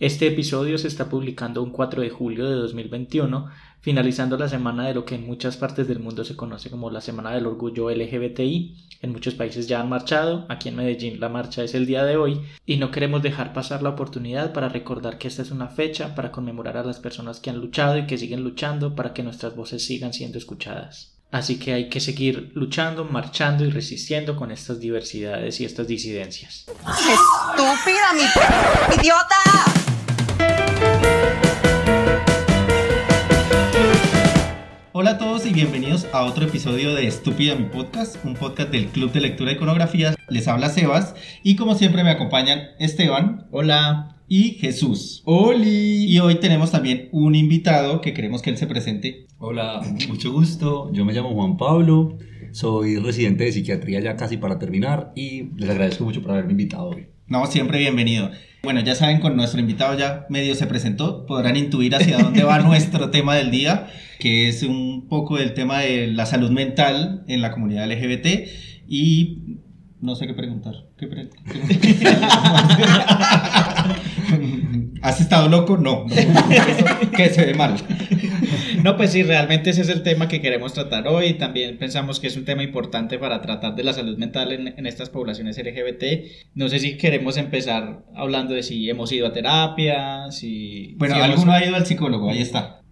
Este episodio se está publicando un 4 de julio de 2021, finalizando la semana de lo que en muchas partes del mundo se conoce como la Semana del Orgullo LGBTI. En muchos países ya han marchado, aquí en Medellín la marcha es el día de hoy y no queremos dejar pasar la oportunidad para recordar que esta es una fecha para conmemorar a las personas que han luchado y que siguen luchando para que nuestras voces sigan siendo escuchadas. Así que hay que seguir luchando, marchando y resistiendo con estas diversidades y estas disidencias. ¡Estúpida, mi idiota! Hola a todos y bienvenidos a otro episodio de Estúpida mi podcast, un podcast del Club de Lectura de Iconografías. Les habla Sebas y como siempre me acompañan Esteban. Hola. Y Jesús. Oli. Y hoy tenemos también un invitado que queremos que él se presente. Hola, mucho gusto. Yo me llamo Juan Pablo. Soy residente de psiquiatría ya casi para terminar y les agradezco mucho por haberme invitado hoy. No, siempre bienvenido. Bueno, ya saben, con nuestro invitado ya medio se presentó, podrán intuir hacia dónde va nuestro tema del día, que es un poco el tema de la salud mental en la comunidad LGBT y no sé qué preguntar. ¿Qué pre ¿Has estado loco? No, no. que se ve mal. No, pues sí, realmente ese es el tema que queremos tratar hoy. También pensamos que es un tema importante para tratar de la salud mental en, estas poblaciones LGBT. No sé si queremos empezar hablando de si hemos ido a terapia, si... Bueno, si alguno ha ido al psicólogo, ahí está.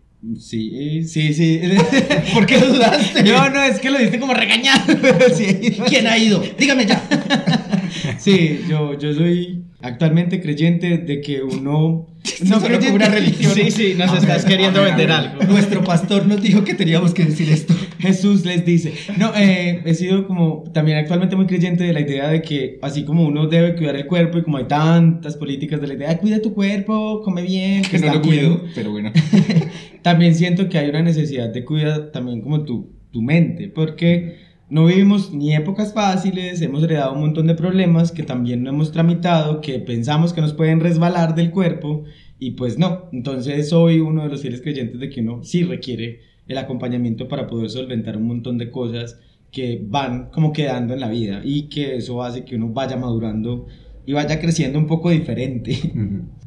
Sí, sí, sí. ¿Por qué dudaste? No, no, es que lo diste como regañado. ¿Quién ha ido? Dígame ya. Sí, yo, yo soy actualmente creyente de que uno no creo como una religión. Sí, sí, nos estás queriendo vender algo. Nuestro pastor nos dijo que teníamos que decir esto. Jesús les dice. No, eh, he sido como también actualmente muy creyente de la idea de que así como uno debe cuidar el cuerpo y como hay tantas políticas de la idea, cuida tu cuerpo, come bien, que no lo cuido, pero bueno. también siento que hay una necesidad de cuidar también como tu, tu mente, porque no vivimos ni épocas fáciles, hemos heredado un montón de problemas que también no hemos tramitado, que pensamos que nos pueden resbalar del cuerpo y pues no. Entonces soy uno de los fieles creyentes de que uno sí requiere el acompañamiento para poder solventar un montón de cosas que van como quedando en la vida y que eso hace que uno vaya madurando y vaya creciendo un poco diferente.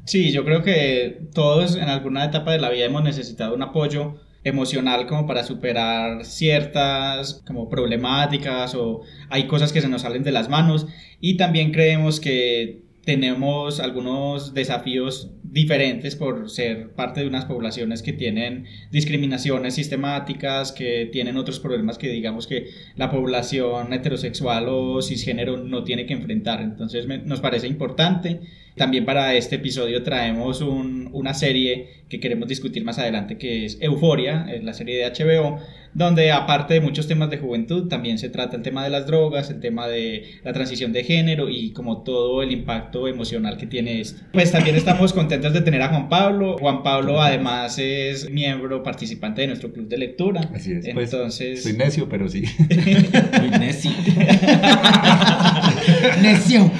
Sí, yo creo que todos en alguna etapa de la vida hemos necesitado un apoyo emocional como para superar ciertas como problemáticas o hay cosas que se nos salen de las manos y también creemos que tenemos algunos desafíos diferentes por ser parte de unas poblaciones que tienen discriminaciones sistemáticas, que tienen otros problemas que digamos que la población heterosexual o cisgénero no tiene que enfrentar. Entonces nos parece importante. También para este episodio traemos una serie que queremos discutir más adelante que es Euforia, la serie de HBO, donde aparte de muchos temas de juventud, también se trata el tema de las drogas, el tema de la transición de género y como todo el impacto emocional que tiene esto. Pues también estamos contentos de tener a Juan Pablo. Juan Pablo además es miembro participante de nuestro club de lectura. Así es. Pues, entonces... soy necio, pero sí. Soy necio. necio.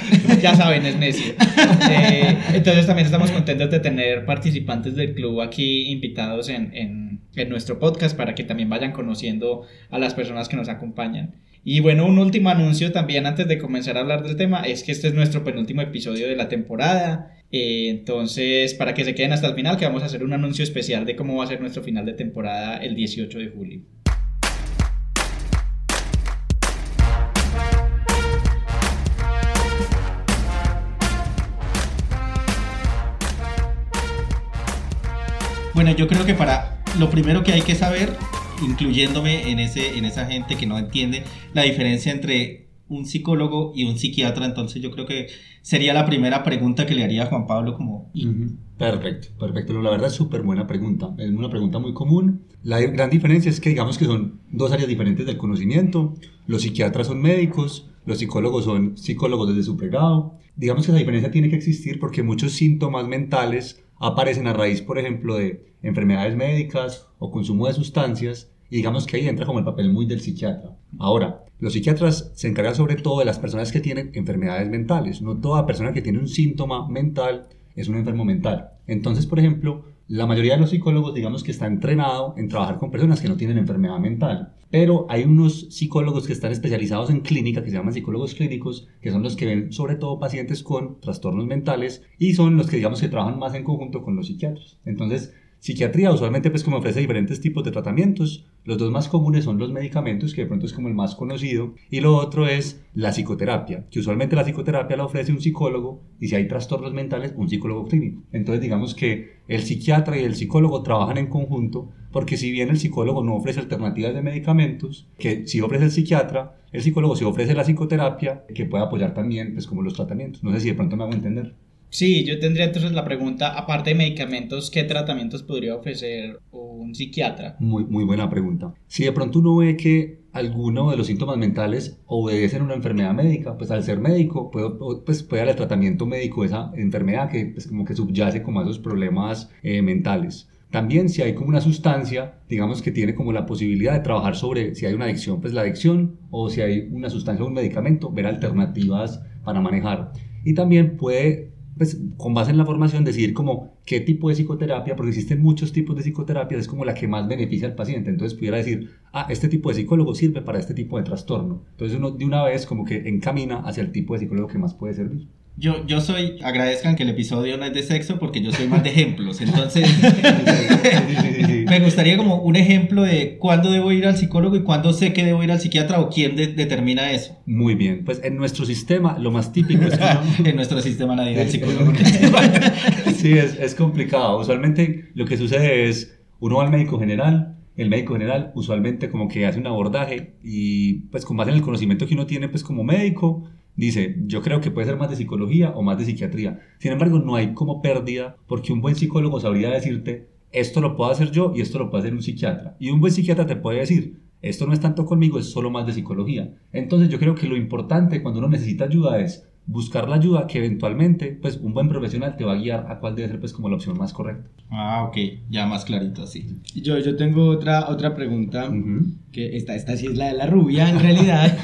ya saben, es necio. Eh, entonces también estamos contentos de tener participantes del club aquí invitados en, en, nuestro podcast para que también vayan con conociendo a las personas que nos acompañan. Y bueno, un último anuncio también antes de comenzar a hablar del tema es que este es nuestro penúltimo episodio de la temporada. Eh, entonces, para que se queden hasta el final, que vamos a hacer un anuncio especial de cómo va a ser nuestro final de temporada el 18 de julio. Bueno, yo creo que para lo primero que hay que saber incluyéndome en, ese, en esa gente que no entiende la diferencia entre un psicólogo y un psiquiatra, entonces yo creo que sería la primera pregunta que le haría a Juan Pablo como... Perfecto, perfecto. La verdad es súper buena pregunta. Es una pregunta muy común. La gran diferencia es que digamos que son dos áreas diferentes del conocimiento. Los psiquiatras son médicos, los psicólogos son psicólogos desde su pregado. Digamos que esa diferencia tiene que existir porque muchos síntomas mentales aparecen a raíz, por ejemplo, de enfermedades médicas o consumo de sustancias, y digamos que ahí entra como el papel muy del psiquiatra. Ahora, los psiquiatras se encargan sobre todo de las personas que tienen enfermedades mentales. No toda persona que tiene un síntoma mental es un enfermo mental. Entonces, por ejemplo, la mayoría de los psicólogos, digamos que está entrenado en trabajar con personas que no tienen enfermedad mental. Pero hay unos psicólogos que están especializados en clínica, que se llaman psicólogos clínicos, que son los que ven sobre todo pacientes con trastornos mentales y son los que digamos que trabajan más en conjunto con los psiquiatras. Entonces, Psiquiatría usualmente pues como ofrece diferentes tipos de tratamientos. Los dos más comunes son los medicamentos, que de pronto es como el más conocido, y lo otro es la psicoterapia, que usualmente la psicoterapia la ofrece un psicólogo y si hay trastornos mentales, un psicólogo clínico. Entonces digamos que el psiquiatra y el psicólogo trabajan en conjunto porque si bien el psicólogo no ofrece alternativas de medicamentos, que si ofrece el psiquiatra, el psicólogo sí ofrece la psicoterapia que puede apoyar también pues como los tratamientos. No sé si de pronto me hago entender. Sí, yo tendría entonces la pregunta, aparte de medicamentos, ¿qué tratamientos podría ofrecer un psiquiatra? Muy, muy buena pregunta. Si de pronto uno ve que alguno de los síntomas mentales obedecen a una enfermedad médica, pues al ser médico puede, pues puede dar el tratamiento médico de esa enfermedad que pues como que subyace como a esos problemas eh, mentales. También si hay como una sustancia, digamos que tiene como la posibilidad de trabajar sobre si hay una adicción, pues la adicción, o si hay una sustancia o un medicamento, ver alternativas para manejar. Y también puede pues con base en la formación decidir como qué tipo de psicoterapia, porque existen muchos tipos de psicoterapia, es como la que más beneficia al paciente. Entonces pudiera decir, ah, este tipo de psicólogo sirve para este tipo de trastorno. Entonces uno de una vez como que encamina hacia el tipo de psicólogo que más puede servir. Yo, yo soy, agradezcan que el episodio no es de sexo porque yo soy más de ejemplos. Entonces, me gustaría como un ejemplo de cuándo debo ir al psicólogo y cuándo sé que debo ir al psiquiatra o quién determina eso. Muy bien, pues en nuestro sistema lo más típico es que en nuestro sistema nadie va al psicólogo. sí, es, es complicado. Usualmente lo que sucede es, uno va al médico general, el médico general usualmente como que hace un abordaje y pues con base en el conocimiento que uno tiene pues como médico, dice, yo creo que puede ser más de psicología o más de psiquiatría. Sin embargo, no hay como pérdida porque un buen psicólogo sabría decirte, esto lo puedo hacer yo y esto lo puede hacer un psiquiatra. Y un buen psiquiatra te puede decir, esto no es tanto conmigo, es solo más de psicología. Entonces yo creo que lo importante cuando uno necesita ayuda es buscar la ayuda que eventualmente pues un buen profesional te va a guiar a cuál debe ser pues como la opción más correcta. Ah, ok, ya más clarito así. Yo, yo tengo otra, otra pregunta, que esta, esta sí es la de la rubia en realidad,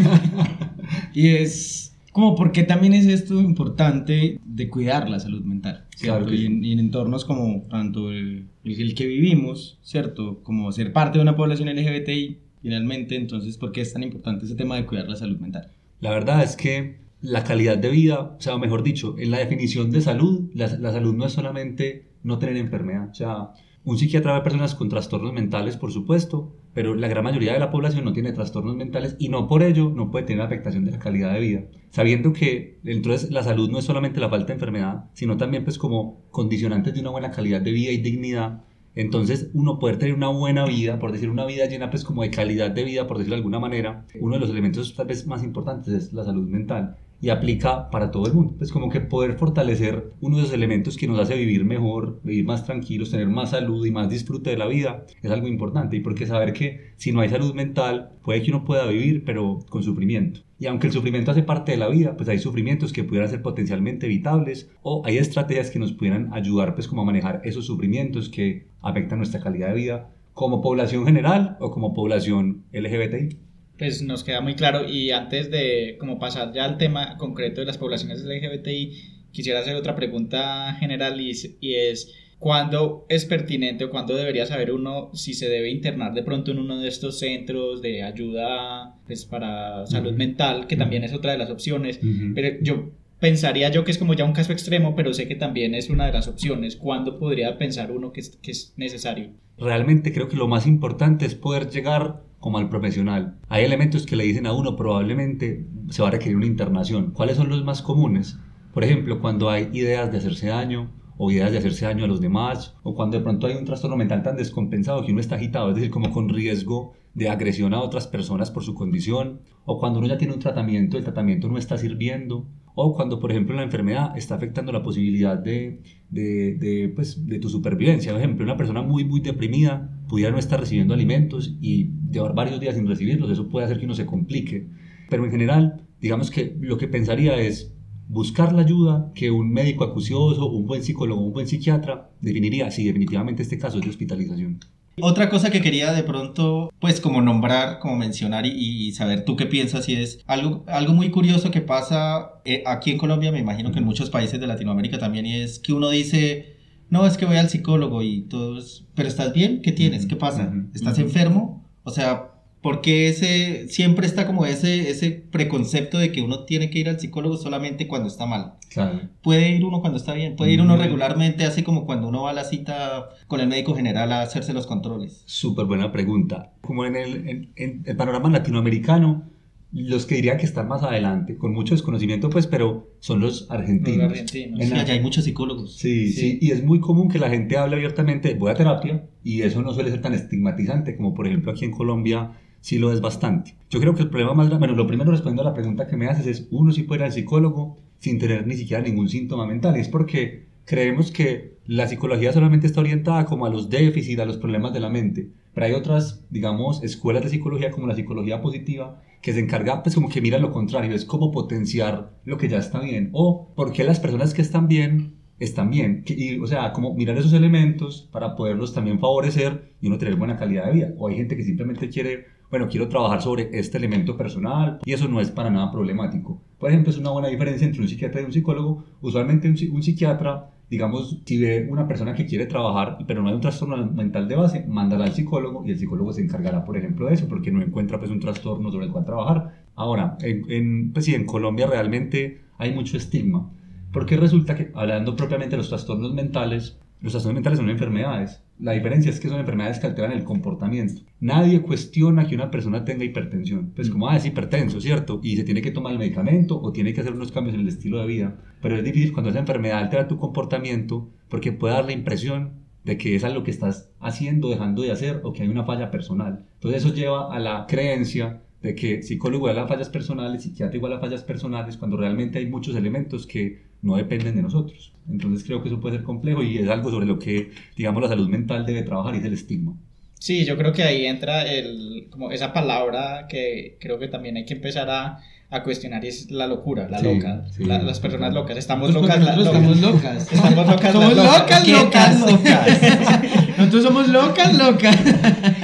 y es como porque también es esto importante de cuidar la salud mental, ¿cierto? y, en, entornos como tanto el, el, que vivimos, ¿cierto? Como ser parte de una población LGBTI, finalmente, entonces, ¿por qué es tan importante ese tema de cuidar la salud mental? La verdad es que la calidad de vida, o sea, mejor dicho, en la definición de salud, la, la salud no es solamente no tener enfermedad, o sea, un psiquiatra ve personas con trastornos mentales, por supuesto, pero la gran mayoría de la población no tiene trastornos mentales y no por ello no puede tener afectación de la calidad de vida. Sabiendo que entonces la salud no es solamente la falta de enfermedad, sino también pues como condicionantes de una buena calidad de vida y dignidad. Entonces uno poder tener una buena vida, por decir una vida llena pues como de calidad de vida, por decirlo de alguna manera, uno de los elementos tal vez más importantes es la salud mental y aplica para todo el mundo. Es como que poder fortalecer uno de esos elementos que nos hace vivir mejor, vivir más tranquilos, tener más salud y más disfrute de la vida es algo importante. Y porque saber que si no hay salud mental, puede que uno pueda vivir, pero con sufrimiento. Y aunque el sufrimiento hace parte de la vida, pues hay sufrimientos que pudieran ser potencialmente evitables o hay estrategias que nos pudieran ayudar pues como a manejar esos sufrimientos que afectan nuestra calidad de vida como población general o como población LGBTI pues nos queda muy claro y antes de como pasar ya al tema concreto de las poblaciones LGBTI, quisiera hacer otra pregunta general y, es ¿cuándo es pertinente o cuándo debería saber uno si se debe internar de pronto en uno de estos centros de ayuda pues, para salud mental, que también es otra de las opciones, pero yo pensaría yo que es como ya un caso extremo, pero sé que también es una de las opciones. ¿Cuándo podría pensar uno que que es necesario? Realmente creo que lo más importante es poder llegar como al profesional. Hay elementos que le dicen a uno probablemente se va a requerir una internación. ¿Cuáles son los más comunes? Por ejemplo, cuando hay ideas de hacerse daño o ideas de hacerse daño a los demás, o cuando de pronto hay un trastorno mental tan descompensado que uno está agitado, es decir, como con riesgo de agresión a otras personas por su condición, o cuando uno ya tiene un tratamiento, el tratamiento no está sirviendo, o cuando, por ejemplo, la enfermedad está afectando la posibilidad de, de, pues, de tu supervivencia. Por ejemplo, una persona muy, muy deprimida pudiera no estar recibiendo alimentos y llevar varios días sin recibirlos, eso puede hacer que uno se complique. Pero en general, digamos que lo que pensaría es buscar la ayuda que un médico acucioso, un buen psicólogo, un buen psiquiatra definiría si definitivamente este caso es de hospitalización. Otra cosa que quería de pronto, pues como nombrar, como mencionar y, y saber tú qué piensas, y es algo, algo muy curioso que pasa eh, aquí en Colombia, me imagino que en muchos países de Latinoamérica también, y es que uno dice, no, es que voy al psicólogo y todos, pero ¿estás bien? ¿Qué tienes? ¿Qué pasa? ¿Estás enfermo? O sea, ¿por qué ese, siempre está como ese, ese preconcepto de que uno tiene que ir al psicólogo solamente cuando está mal? Claro. Puede ir uno cuando está bien, puede ir uno regularmente, así como cuando uno va a la cita con el médico general a hacerse los controles. Súper buena pregunta. Como en el, en- en el panorama latinoamericano, los que diría que están más adelante, con mucho desconocimiento, pues, pero son los argentinos. Los argentinos. En Sí, la- allá hay muchos psicólogos. Sí, Sí. sí, y es muy común que la gente hable abiertamente, voy a terapia, y eso no suele ser tan estigmatizante como por ejemplo aquí en Colombia sí lo es bastante. Yo creo que el problema más grande, bueno, lo primero respondiendo a la pregunta que me haces es, uno sí puede ir al psicólogo sin tener ni siquiera ningún síntoma mental, y es porque creemos que la psicología solamente está orientada como a los déficits, a los problemas de la mente, pero hay otras, digamos, escuelas de psicología como la psicología positiva que se encarga, pues como que mira lo contrario, es como potenciar lo que ya está bien, o por qué las personas que están bien están bien, y, o sea, como mirar esos elementos para poderlos también favorecer y uno tener buena calidad de vida, o hay gente que simplemente quiere, bueno, quiero trabajar sobre este elemento personal, y eso no es para nada problemático. Por ejemplo, es una buena diferencia entre un psiquiatra y un psicólogo, usualmente un psiquiatra digamos, si ve una persona que quiere trabajar, pero no hay un trastorno mental de base, mandará al psicólogo y el psicólogo se encargará, por ejemplo, de eso, porque no encuentra pues un trastorno sobre el cual trabajar. Ahora, en, en, pues sí, en Colombia realmente hay mucho estigma, porque resulta que, hablando propiamente de los trastornos mentales, los trastornos mentales son enfermedades. La diferencia es que son enfermedades que alteran el comportamiento. Nadie cuestiona que una persona tenga hipertensión. Pues como, ah, es hipertenso, ¿cierto? Y se tiene que tomar el medicamento o tiene que hacer unos cambios en el estilo de vida. Pero es difícil cuando esa enfermedad altera tu comportamiento porque puede dar la impresión de que es algo que estás haciendo, dejando de hacer o que hay una falla personal. Entonces eso lleva a la creencia de que psicólogo igual a fallas personales, psiquiatra igual a fallas personales, cuando realmente hay muchos elementos que no dependen de nosotros. Entonces creo que eso puede ser complejo y es algo sobre lo que, digamos, la salud mental debe trabajar y es el estigma. Sí, yo creo que ahí entra el, como esa palabra que creo que también hay que empezar a, a cuestionar es la locura, la Sí, loca. sí, La- las personas locas, estamos Nosotros locas, las locas. estamos locas. Estamos locas, Somos locas, ¿Qué tan locas. Nosotros somos locas, locas.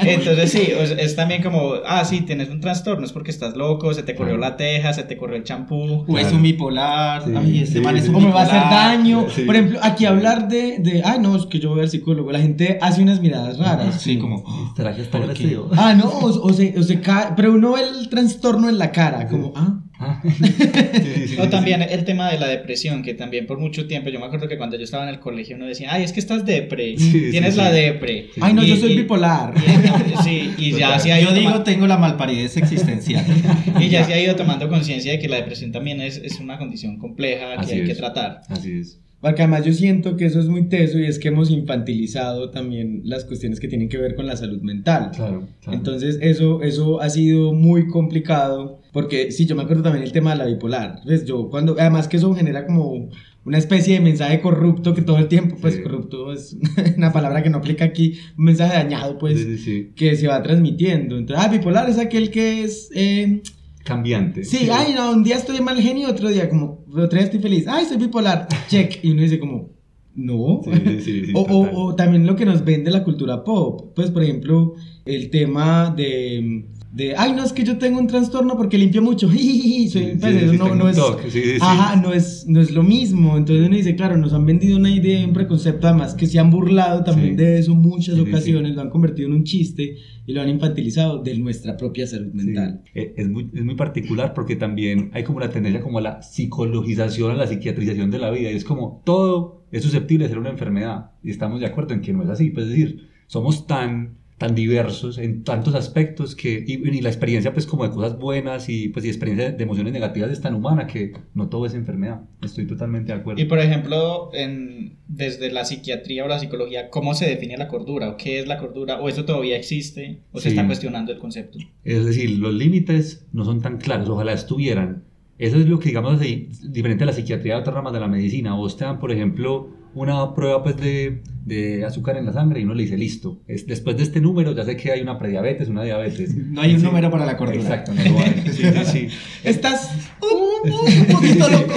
Entonces sí, es también como, ah, sí, tienes un trastorno, es porque estás loco, se te corrió Claro. la teja, se te corrió el champú. O es un bipolar. Sí, Ay, este sí, man es sí. un O me va a hacer daño. Sí. Por ejemplo, aquí hablar de, de, ay, no, es que yo voy al psicólogo. La gente hace unas miradas raras. Sí, como. ¿Será que está agresivo? Ah, no, o, o se, o se cae, pero uno ve el trastorno en la cara, como, ah, Ah, sí, sí, sí, O también el tema de la depresión, que también por mucho tiempo, yo me acuerdo que cuando yo estaba en el colegio uno decía, ay, es que estás depre, tienes la depre. ay, no, Y- yo soy y- bipolar. y- sí, y ya se ha ido Yo digo, tengo la malparidez existencial. y ya se ha ido tomando conciencia de que la depresión también es, es una condición compleja que Así hay que tratar. Así es. Porque además yo siento que eso es muy teso y es que hemos infantilizado también las cuestiones que tienen que ver con la salud mental. Claro, claro. Entonces eso, eso ha sido muy complicado porque sí, yo me acuerdo también el tema de la bipolar. Pues yo cuando, además que eso genera como una especie de mensaje corrupto que todo el tiempo, pues Sí. corrupto es una palabra que no aplica aquí, un mensaje dañado pues Sí, sí, que se va transmitiendo. Entonces, ah, bipolar es aquel que es... eh, Cambiante. Sí, ay, no, un día estoy mal genio, otro día como, otro día estoy feliz, ay, soy bipolar, check, y uno dice como, no. Sí, sí, sí, o, o, o también lo que nos vende la cultura pop, pues por ejemplo, el tema de, de ay, no, es que yo tengo un trastorno porque limpio mucho, soy, Sí, pues, sí, no, es, toque, sí, sí, sí. ajá, no es, no es lo mismo, entonces uno dice, claro, nos han vendido una idea, un preconcepto, además que se han burlado también de eso muchas ocasiones, lo han convertido en un chiste y lo han infantilizado de nuestra propia salud mental. eh, Es, muy, es muy particular porque también hay como una tendencia como a la psicologización, a la psiquiatrización de la vida. Y es como todo es susceptible de ser una enfermedad. Y estamos de acuerdo en que no es así. Pues es decir, somos tan, tan diversos en tantos aspectos que, y, y la experiencia pues como de cosas buenas y pues y experiencia de emociones negativas es tan humana que no todo es enfermedad. Estoy totalmente de acuerdo. Y por ejemplo, en, desde la psiquiatría o la psicología, ¿cómo se define la cordura? ¿O qué es la cordura? ¿O eso todavía existe? ¿O se Sí. está cuestionando el concepto? Es decir, los límites no son tan claros, ojalá estuvieran. Eso es lo que, digamos así, diferente a la psiquiatría de otras ramas de la medicina. Vos te dan, por ejemplo, una prueba pues, de, de azúcar en la sangre y uno le dice, listo, es, después de este número ya sé que hay una prediabetes, una diabetes. No hay un número para la cordura. Exacto, no lo hay. Sí, sí, sí. Estás Un poquito loco.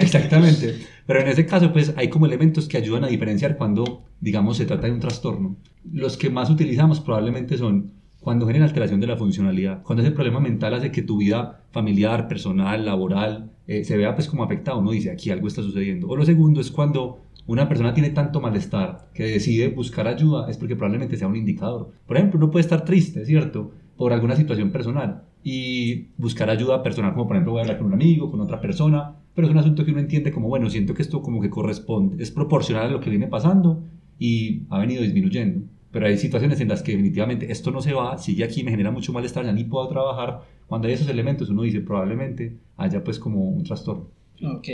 Exactamente. Pero en ese caso, pues hay como elementos que ayudan a diferenciar cuando, digamos, se trata de un trastorno. Los que más utilizamos probablemente son cuando genera alteración de la funcionalidad, cuando ese problema mental hace que tu vida familiar, personal, laboral, eh, se vea pues como afectado, uno dice, aquí algo está sucediendo. O lo segundo es cuando una persona tiene tanto malestar que decide buscar ayuda, es porque probablemente sea un indicador. Por ejemplo, uno puede estar triste, ¿cierto? Por alguna situación personal y buscar ayuda personal, como por ejemplo voy a hablar con un amigo, con otra persona, pero es un asunto que uno entiende como, bueno, siento que esto como que corresponde, es proporcional a lo que viene pasando y ha venido disminuyendo. Pero hay situaciones en las que definitivamente esto no se va, sigue aquí, me genera mucho malestar, ya ni puedo trabajar. Cuando hay esos elementos, uno dice probablemente haya pues como un trastorno. Ok,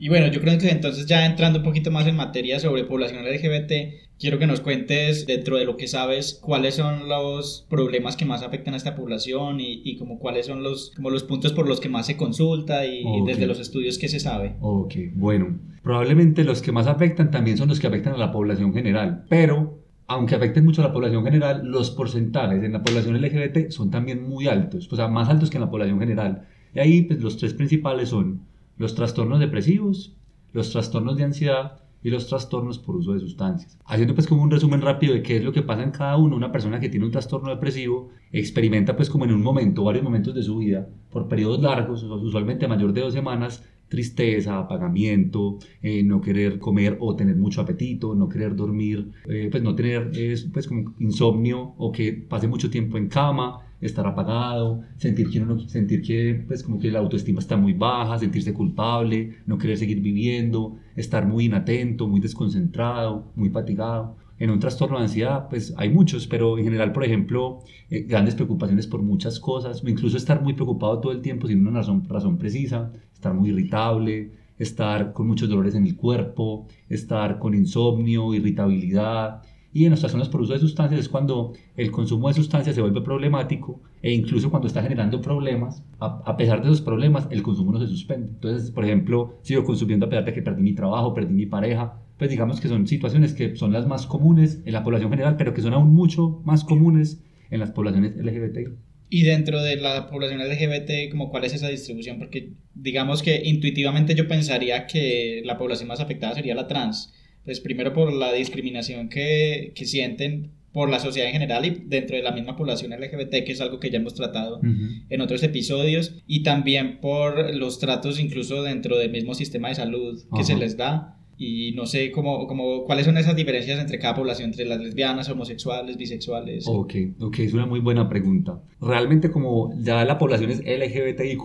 y bueno, yo creo que entonces ya entrando un poquito más en materia sobre población LGBT, quiero que nos cuentes dentro de lo que sabes cuáles son los problemas que más afectan a esta población y, y como cuáles son los, como los puntos por los que más se consulta y, desde los estudios que se sabe. Ok, bueno, probablemente los que más afectan también son los que afectan a la población general, pero aunque afecten mucho a la población general, los porcentajes en la población LGBT son también muy altos, o sea, más altos que en la población general. Y ahí pues, los tres principales son los trastornos depresivos, los trastornos de ansiedad y los trastornos por uso de sustancias. Haciendo pues como un resumen rápido de qué es lo que pasa en cada uno, una persona que tiene un trastorno depresivo experimenta pues como en un momento, varios momentos de su vida, por periodos largos, usualmente mayor de dos semanas, tristeza, apagamiento, eh, no querer comer o tener mucho apetito, no querer dormir, eh, pues no tener eh, pues como insomnio o que pase mucho tiempo en cama, estar apagado, sentir que, uno, no- sentir que pues como que la autoestima está muy baja, sentirse culpable, no querer seguir viviendo, estar muy inatento, muy desconcentrado, muy fatigado. En un trastorno de ansiedad, pues hay muchos, pero en general, por ejemplo, eh, grandes preocupaciones por muchas cosas, incluso estar muy preocupado todo el tiempo sin una razón, razón precisa, estar muy irritable, estar con muchos dolores en el cuerpo, estar con insomnio, irritabilidad. Y en los trastornos por uso de sustancias es cuando el consumo de sustancias se vuelve problemático e incluso cuando está generando problemas, a, a pesar de esos problemas, el consumo no se suspende. Entonces, por ejemplo, sigo consumiendo a pesar de que perdí mi trabajo, perdí mi pareja, pues digamos que son situaciones que son las más comunes en la población general, pero que son aún mucho más comunes en las poblaciones LGBTI. Y dentro de la población LGBT, como cuál es esa distribución, porque digamos que intuitivamente yo pensaría que la población más afectada sería la trans. Pues primero por la discriminación que, que sienten por la sociedad en general y dentro de la misma población LGBT, que es algo que ya hemos tratado en otros episodios, y también por los tratos incluso dentro del mismo sistema de salud que Ajá. se les da. Y no sé cómo, cómo, cuáles son esas diferencias entre cada población, entre las lesbianas, homosexuales, bisexuales. Ok, ok, es una muy buena pregunta. Realmente como ya la población es LGBTIQ+,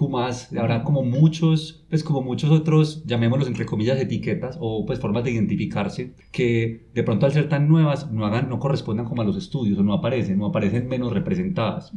habrá como muchos, pues como muchos otros, llamémoslos entre comillas etiquetas o pues formas de identificarse que de pronto al ser tan nuevas no hagan, no correspondan como a los estudios o no aparecen, no aparecen menos representadas.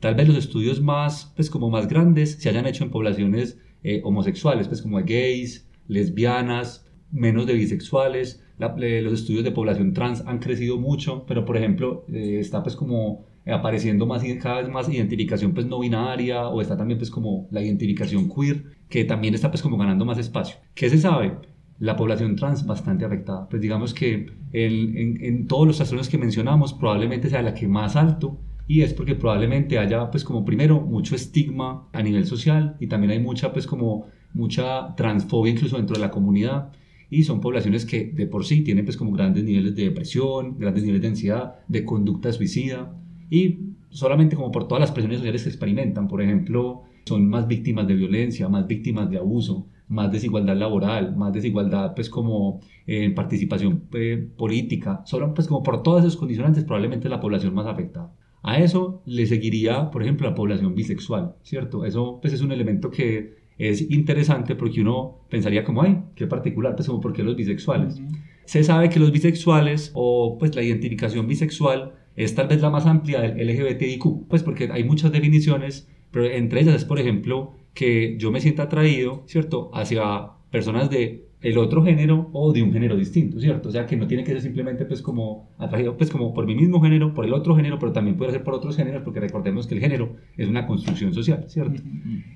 Tal vez los estudios más, pues como más grandes se hayan hecho en poblaciones eh, homosexuales, pues como gays, lesbianas, menos de bisexuales. La- eh, los estudios de población trans han crecido mucho, pero por ejemplo eh, está pues como apareciendo más cada vez más identificación pues no binaria o está también pues como la identificación queer que también está pues como ganando más espacio. ¿Qué se sabe? La población trans bastante afectada. Pues digamos que el- en, en todos los trastornos que mencionamos probablemente sea la que más alto y es porque probablemente haya pues como primero mucho estigma a nivel social y también hay mucha pues como mucha transfobia incluso dentro de la comunidad y son poblaciones que de por sí tienen pues como grandes niveles de depresión, grandes niveles de ansiedad, de conducta suicida y solamente como por todas las presiones sociales que experimentan, por ejemplo, son más víctimas de violencia, más víctimas de abuso, más desigualdad laboral, más desigualdad pues como eh, en participación eh, política, solo pues como por todas esas condicionantes probablemente la población más afectada. A eso le seguiría, por ejemplo, la población bisexual, ¿cierto? Eso pues es un elemento que es interesante porque uno pensaría como, ay, qué particular, pues como por qué los bisexuales. Se sabe que los bisexuales o pues la identificación bisexual es tal vez la más amplia del LGBTIQ, pues porque hay muchas definiciones, pero entre ellas es, por ejemplo, que yo me sienta atraído, ¿cierto?, hacia personas de el otro género o de un género distinto, ¿cierto? O sea, que no tiene que ser simplemente pues como atraído pues como por mi mismo género, por el otro género, pero también puede ser por otros géneros, porque recordemos que el género es una construcción social, ¿cierto?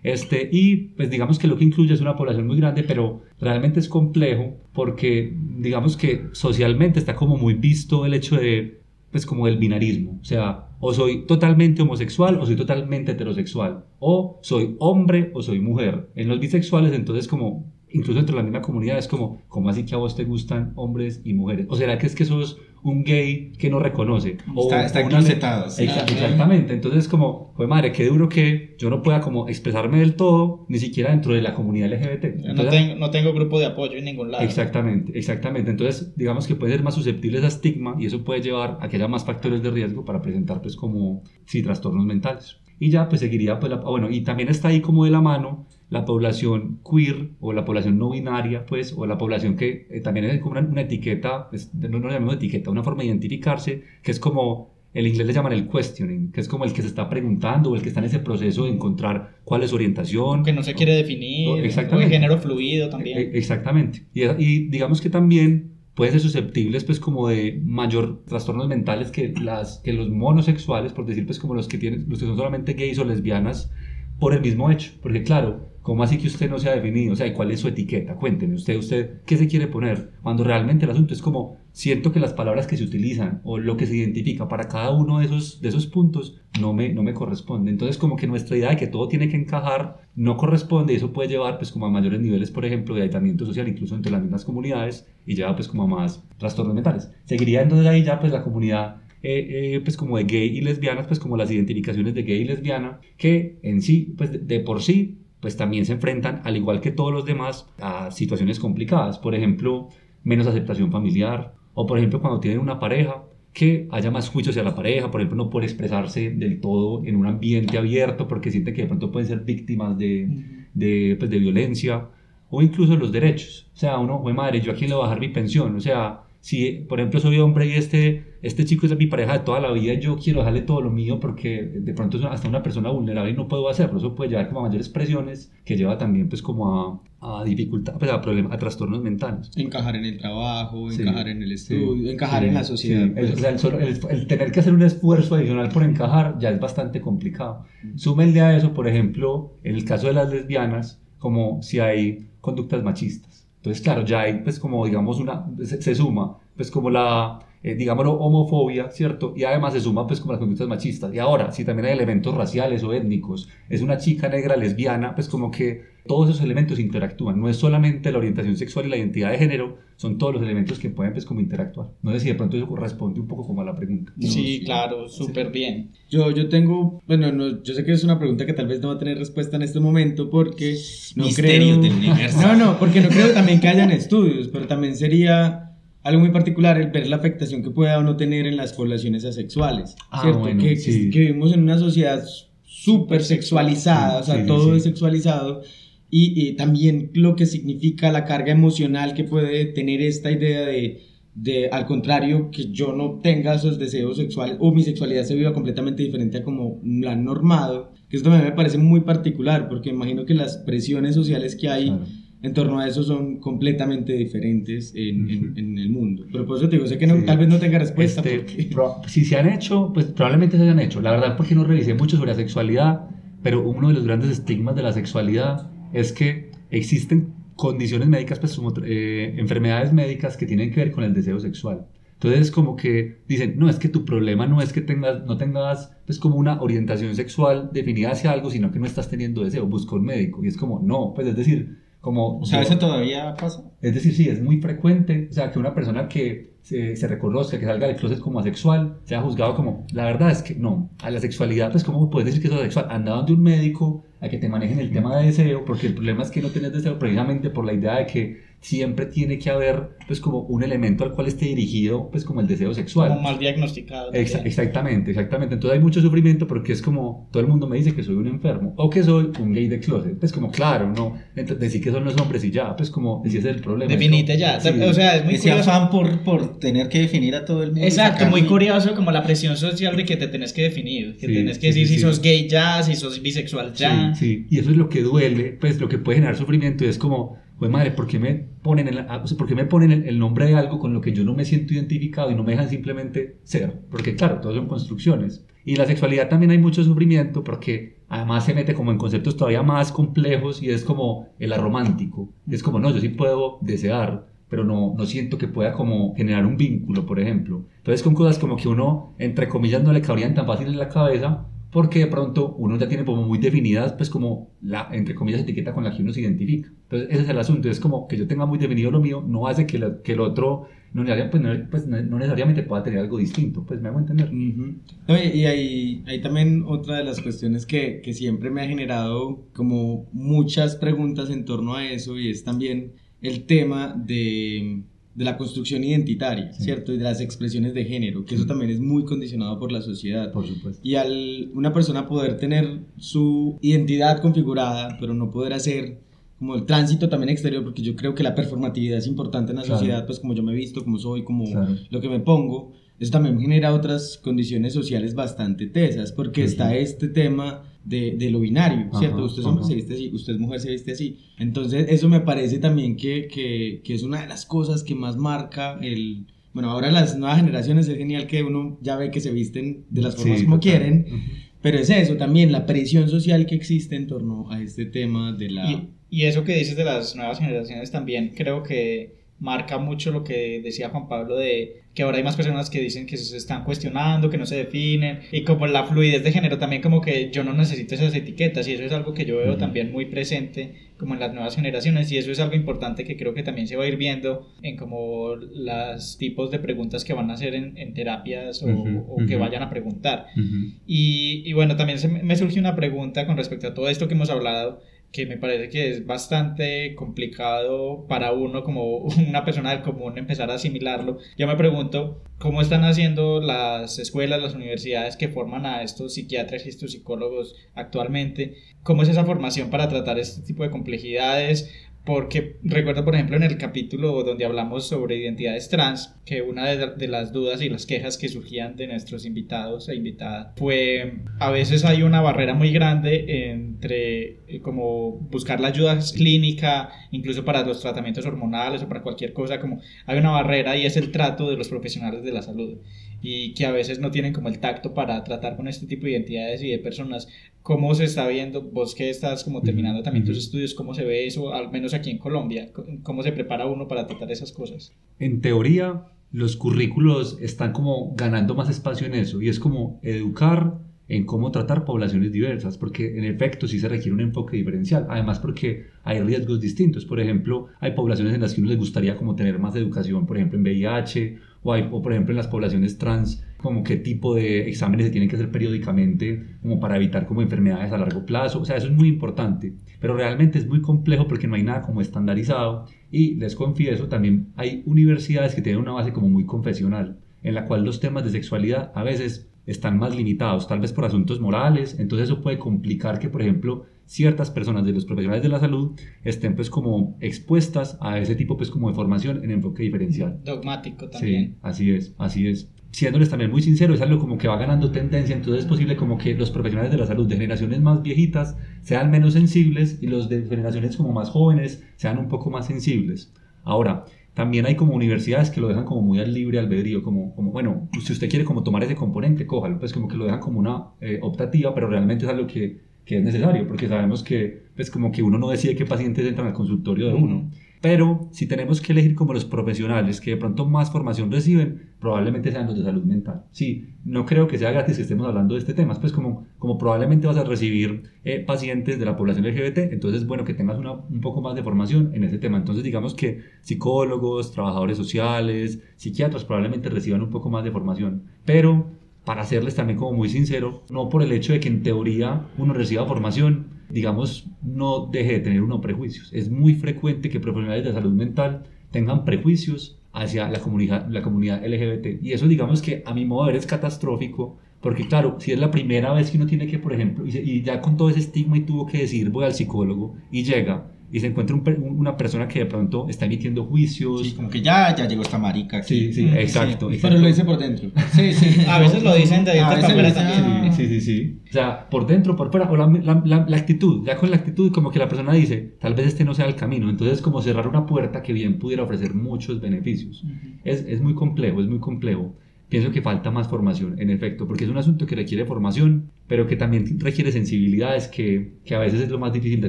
Este, y pues digamos que lo que incluye es una población muy grande, pero realmente es complejo porque digamos que socialmente está como muy visto el hecho de pues como el binarismo, o sea, o soy totalmente homosexual o soy totalmente heterosexual, o soy hombre o soy mujer. En los bisexuales entonces como incluso dentro de la misma comunidad, es como, ¿cómo así que a vos te gustan hombres y mujeres? ¿O será que es que sos un gay que no reconoce? O, Está- está una- enclosetado, sí. Exa- Ah, exactamente, entonces como, pues madre, qué duro que yo no pueda como expresarme del todo, ni siquiera dentro de la comunidad LGBT. No Entonces, tengo, no tengo grupo de apoyo en ningún lado. Exactamente, exactamente. Entonces, digamos que puede ser más susceptible a estigma y eso puede llevar a que haya más factores de riesgo para presentar, pues, como, sí, trastornos mentales. Y ya, pues, seguiría, pues, la, ah, bueno, y también está ahí como de la mano la población queer o la población no binaria, pues, o la población que eh, también es como una, una etiqueta, pues, no no llamamos etiqueta, una forma de identificarse, que es como, en inglés le llaman el questioning, que es como el que se está preguntando o el que está en ese proceso de encontrar cuál es su orientación. Que no se quiere definir. Oh, O exactamente. de género fluido también. E- Exactamente. Y, y digamos que también pueden ser susceptibles pues como de mayor trastornos mentales que, las, que los monosexuales, por decir pues como los que, tienen, los que son solamente gays o lesbianas por el mismo hecho. Porque claro, ¿cómo así que usted no se ha definido? O sea, ¿y ¿cuál es su etiqueta? Cuénteme, usted, usted, ¿qué se quiere poner? Cuando realmente el asunto es como, siento que las palabras que se utilizan o lo que se identifica para cada uno de esos, de esos puntos no me, no me corresponde. Entonces como que nuestra idea de que todo tiene que encajar no corresponde y eso puede llevar pues como a mayores niveles, por ejemplo, de aislamiento social incluso entre las mismas comunidades y lleva pues como a más trastornos mentales. Seguiría entonces ahí ya pues la comunidad eh, eh, pues como de gay y lesbianas, pues como las identificaciones de gay y lesbiana, que en sí, pues de, de por sí, pues también se enfrentan, al igual que todos los demás, a situaciones complicadas. Por ejemplo, menos aceptación familiar, o por ejemplo cuando tienen una pareja, que haya más juicios hacia la pareja, por ejemplo, no por expresarse del todo en un ambiente abierto, porque sienten que de pronto pueden ser víctimas de, de, pues, de violencia, o incluso los derechos. O sea, uno, güey madre, ¿yo a quién le voy a bajar mi pensión? O sea, si, por ejemplo, soy hombre y este, este chico es mi pareja de toda la vida, yo quiero dejarle todo lo mío porque de pronto es hasta una persona vulnerable y no puedo hacerlo. Eso puede llevar como a mayores presiones, que lleva también pues como a, a dificultad, pues a problemas, a trastornos mentales. Encajar en el trabajo, Sí, encajar en el sí, estudio, encajar sí, en la sociedad. sí. pues. El, o sea, el solo- el- el tener que hacer un esfuerzo adicional por encajar ya es bastante complicado. Súmenle a eso, por ejemplo, en el caso de las lesbianas, como si hay conductas machistas. Entonces, claro, ya hay, pues, como digamos, una, se, se suma, pues, como la, eh, digámoslo, homofobia, ¿cierto? Y además se suma, pues, como las conductas machistas. Y ahora, si también hay elementos raciales o étnicos, es una chica negra lesbiana, pues, como que todos esos elementos interactúan. No es solamente la orientación sexual y la identidad de género, son todos los elementos que pueden, pues, como interactuar. No sé si de pronto eso responde un poco como a la pregunta. Sí, claro, súper bien. Yo, yo tengo, bueno, no, yo sé que es una pregunta que tal vez no va a tener respuesta en este momento porque no Misterios creo... del universo. No, no, porque no creo también que hayan estudios, pero también sería algo muy particular el ver la afectación que pueda o no tener en las poblaciones asexuales, Ah, ¿cierto? bueno, que, sí. que vivimos en una sociedad súper sexualizada, o sea, Sí, sí, todo sí. es sexualizado. Y, y también lo que significa la carga emocional que puede tener esta idea de, de, al contrario, que yo no tenga esos deseos sexuales o mi sexualidad se viva completamente diferente a como la han normado, que esto también me parece muy particular, porque imagino que las presiones sociales que hay Claro. En torno a eso son completamente diferentes en, en- Ujú. en el mundo. Pero por eso te digo, sé que no- Sí. tal vez no tenga respuesta. Este, porque- pro- si se han hecho, pues probablemente se hayan hecho. La verdad, porque no revisé mucho sobre la sexualidad, pero uno de los grandes estigmas de la sexualidad es que existen condiciones médicas, pues como eh, enfermedades médicas que tienen que ver con el deseo sexual. Entonces, como que dicen, no, es que tu problema no es que tengas, no tengas, pues como una orientación sexual definida hacia algo, sino que no estás teniendo deseo, busca un médico. Y es como, no, pues es decir, como... O sea, yo- eso todavía pasa. es decir, sí, es muy frecuente, o sea, que una persona que se, se reconozca, que salga del closet como asexual, sea juzgado como, la verdad es que no, a la sexualidad, pues, ¿cómo puedes decir que es asexual? Anda donde un médico a que te manejen el tema de deseo, porque el problema es que no tienes deseo precisamente por la idea de que siempre tiene que haber, pues, como un elemento al cual esté dirigido, pues, como el deseo sexual. Como mal diagnosticado. Exa- exactamente, exactamente. Entonces hay mucho sufrimiento porque es como todo el mundo me dice que soy un enfermo o que soy un gay de closet. Pues como, claro, no, entonces decir que son los hombres y ya, pues como, ese es el problema. Definite ya. Sí. O sea, es muy Ese curioso. afán por, por tener que definir a todo el mundo. Exacto, muy curioso como la presión social de que te tenés que definir, que Sí, tenés que sí, decir sí, si sí. sos gay ya, si sos bisexual ya. Sí, sí, y eso es lo que duele, pues lo que puede generar sufrimiento y es como, pues madre, ¿por qué me ponen, el, o sea, ¿por qué me ponen el, el nombre de algo con lo que yo no me siento identificado y no me dejan simplemente ser? Porque claro, todas son construcciones. Y la sexualidad también hay mucho sufrimiento porque además se mete como en conceptos todavía más complejos y es como el aromántico. Es como, no, yo sí puedo desear, pero no, no siento que pueda como generar un vínculo, por ejemplo. Entonces con cosas como que uno, entre comillas, no le cabrían tan fácil en la cabeza, porque de pronto uno ya tiene como muy definidas, pues como la, entre comillas, etiqueta con la que uno se identifica. Entonces, ese es el asunto, es como que yo tenga muy definido lo mío, no hace que, la- que el otro no, pues, no, pues, no- necesariamente pueda tener algo distinto, pues me hago entender. Ujú. No, y y hay, hay también otra de las cuestiones que, que siempre me ha generado como muchas preguntas en torno a eso y es también el tema de, de la construcción identitaria, Sí. ¿cierto? Y de las expresiones de género, que eso también es muy condicionado por la sociedad. Por supuesto. Y al una persona poder tener su identidad configurada, pero no poder hacer como el tránsito también exterior, porque yo creo que la performatividad es importante en la Claro. sociedad, pues como yo me he visto, como soy, como Claro. lo que me pongo, eso también genera otras condiciones sociales bastante tesas, porque está este tema de, de lo binario, Ajá, ¿cierto? Usted es hombre, ajá. se viste así, usted es mujer, se viste así. Entonces, eso me parece también que, que, que es una de las cosas que más marca el... Bueno, ahora las nuevas generaciones es genial que uno ya ve que se visten de las formas Sí, como total. quieren, Ujú. pero es eso también, la presión social que existe en torno a este tema de la... Y, y eso que dices de las nuevas generaciones también creo que marca mucho lo que decía Juan Pablo de que ahora hay más personas que dicen que se están cuestionando, que no se definen y como la fluidez de género también como que yo no necesito esas etiquetas y eso es algo que yo veo también muy presente como en las nuevas generaciones y eso es algo importante que creo que también se va a ir viendo en como los tipos de preguntas que van a hacer en, en terapias o, Ujú, o que ujú. vayan a preguntar. Ujú. Y, y bueno, también se me surgió una pregunta con respecto a todo esto que hemos hablado, que me parece que es bastante complicado para uno como una persona del común empezar a asimilarlo. Yo me pregunto cómo están haciendo las escuelas, las universidades que forman a estos psiquiatras y estos psicólogos actualmente, cómo es esa formación para tratar este tipo de complejidades. Porque recuerdo, por ejemplo, en el capítulo donde hablamos sobre identidades trans, que una de, de las dudas y las quejas que surgían de nuestros invitados e invitadas fue a veces hay una barrera muy grande entre eh, como buscar la ayuda clínica, incluso para los tratamientos hormonales o para cualquier cosa, como hay una barrera y es el trato de los profesionales de la salud y que a veces no tienen como el tacto para tratar con este tipo de identidades y de personas. ¿Cómo se está viendo? Vos que estás como terminando también tus estudios, ¿cómo se ve eso, al menos aquí en Colombia? ¿Cómo se prepara uno para tratar esas cosas? En teoría, los currículos están como ganando más espacio en eso y es como educar en cómo tratar poblaciones diversas, porque en efecto sí se requiere un enfoque diferencial, además porque hay riesgos distintos, por ejemplo, hay poblaciones en las que uno les gustaría como tener más educación, por ejemplo en VIH, o, hay, o por ejemplo en las poblaciones trans, como qué tipo de exámenes se tienen que hacer periódicamente como para evitar como enfermedades a largo plazo, o sea, eso es muy importante, pero realmente es muy complejo porque no hay nada como estandarizado. Y les confieso, también hay universidades que tienen una base como muy confesional, en la cual los temas de sexualidad a veces están más limitados, tal vez por asuntos morales, entonces eso puede complicar que, por ejemplo, ciertas personas de los profesionales de la salud estén pues como expuestas a ese tipo pues como de formación en enfoque diferencial. Dogmático Sí, también. así es, así es. Siéndoles también muy sincero, es algo como que va ganando tendencia, entonces es posible como que los profesionales de la salud de generaciones más viejitas sean menos sensibles y los de generaciones como más jóvenes sean un poco más sensibles. Ahora, también hay como universidades que lo dejan como muy al libre albedrío, como, como bueno, si usted quiere como tomar ese componente, cójalo, pues como que lo dejan como una eh, optativa, pero realmente es algo que, que es necesario, porque sabemos que pues como que uno no decide qué pacientes entran al consultorio de uno. Pero si tenemos que elegir como los profesionales que de pronto más formación reciben, probablemente sean los de salud mental. Sí, no creo que sea gratis que estemos hablando de este tema, pues como, como probablemente vas a recibir eh, pacientes de la población LGBT, entonces es bueno que tengas una, un poco más de formación en ese tema. Entonces digamos que psicólogos, trabajadores sociales, psiquiatras probablemente reciban un poco más de formación, pero para serles también como muy sincero, no por el hecho de que en teoría uno reciba formación, digamos, no deje de tener uno prejuicios. Es muy frecuente que profesionales de salud mental tengan prejuicios hacia la comunidad, la comunidad LGBT. Y eso digamos que a mi modo de ver es catastrófico, porque claro, si es la primera vez que uno tiene que, por ejemplo, y, ya con todo ese estigma y tuvo que decir voy al psicólogo y llega y se encuentra un una persona que de pronto está emitiendo juicios. Sí, como que ya, ya llegó esta marica aquí. Sí, sí, Mm, exacto. Pero exacto. lo dice por dentro. Sí, sí. A veces lo dicen de afuera dicen, también. Sí, sí, sí, sí. O sea, por dentro, por fuera, o la, la- la- la actitud, ya con la actitud como que la persona dice, tal vez este no sea el camino, entonces es como cerrar una puerta que bien pudiera ofrecer muchos beneficios. Es, es muy complejo, es muy complejo. Pienso que falta más formación, en efecto, porque es un asunto que requiere formación, pero que también requiere sensibilidades que, que a veces es lo más difícil de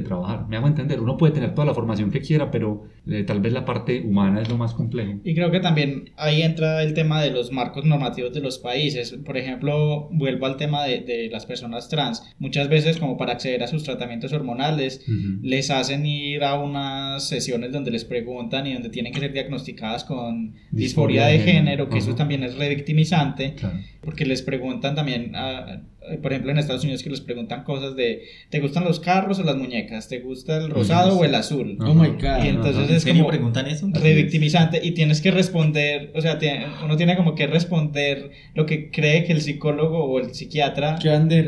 trabajar. Me hago entender, uno puede tener toda la formación que quiera, pero eh, tal vez la parte humana es lo más complejo. Y creo que también ahí entra el tema de los marcos normativos de los países. Por ejemplo, vuelvo al tema de, de las personas trans. Muchas veces, como para acceder a sus tratamientos hormonales, Ujú. les hacen ir a unas sesiones donde les preguntan y donde tienen que ser diagnosticadas con disforia de género, que eso Ajá. también es revictimizante, Claro. porque les preguntan también, por ejemplo en Estados Unidos que les preguntan cosas de, ¿te gustan los carros o las muñecas? ¿Te gusta el rosado o el azul? Oh my God. Y entonces ¿En es como preguntan eso? revictimizante y tienes que responder, o sea, tiene- uno tiene como que responder lo que cree que el psicólogo o el psiquiatra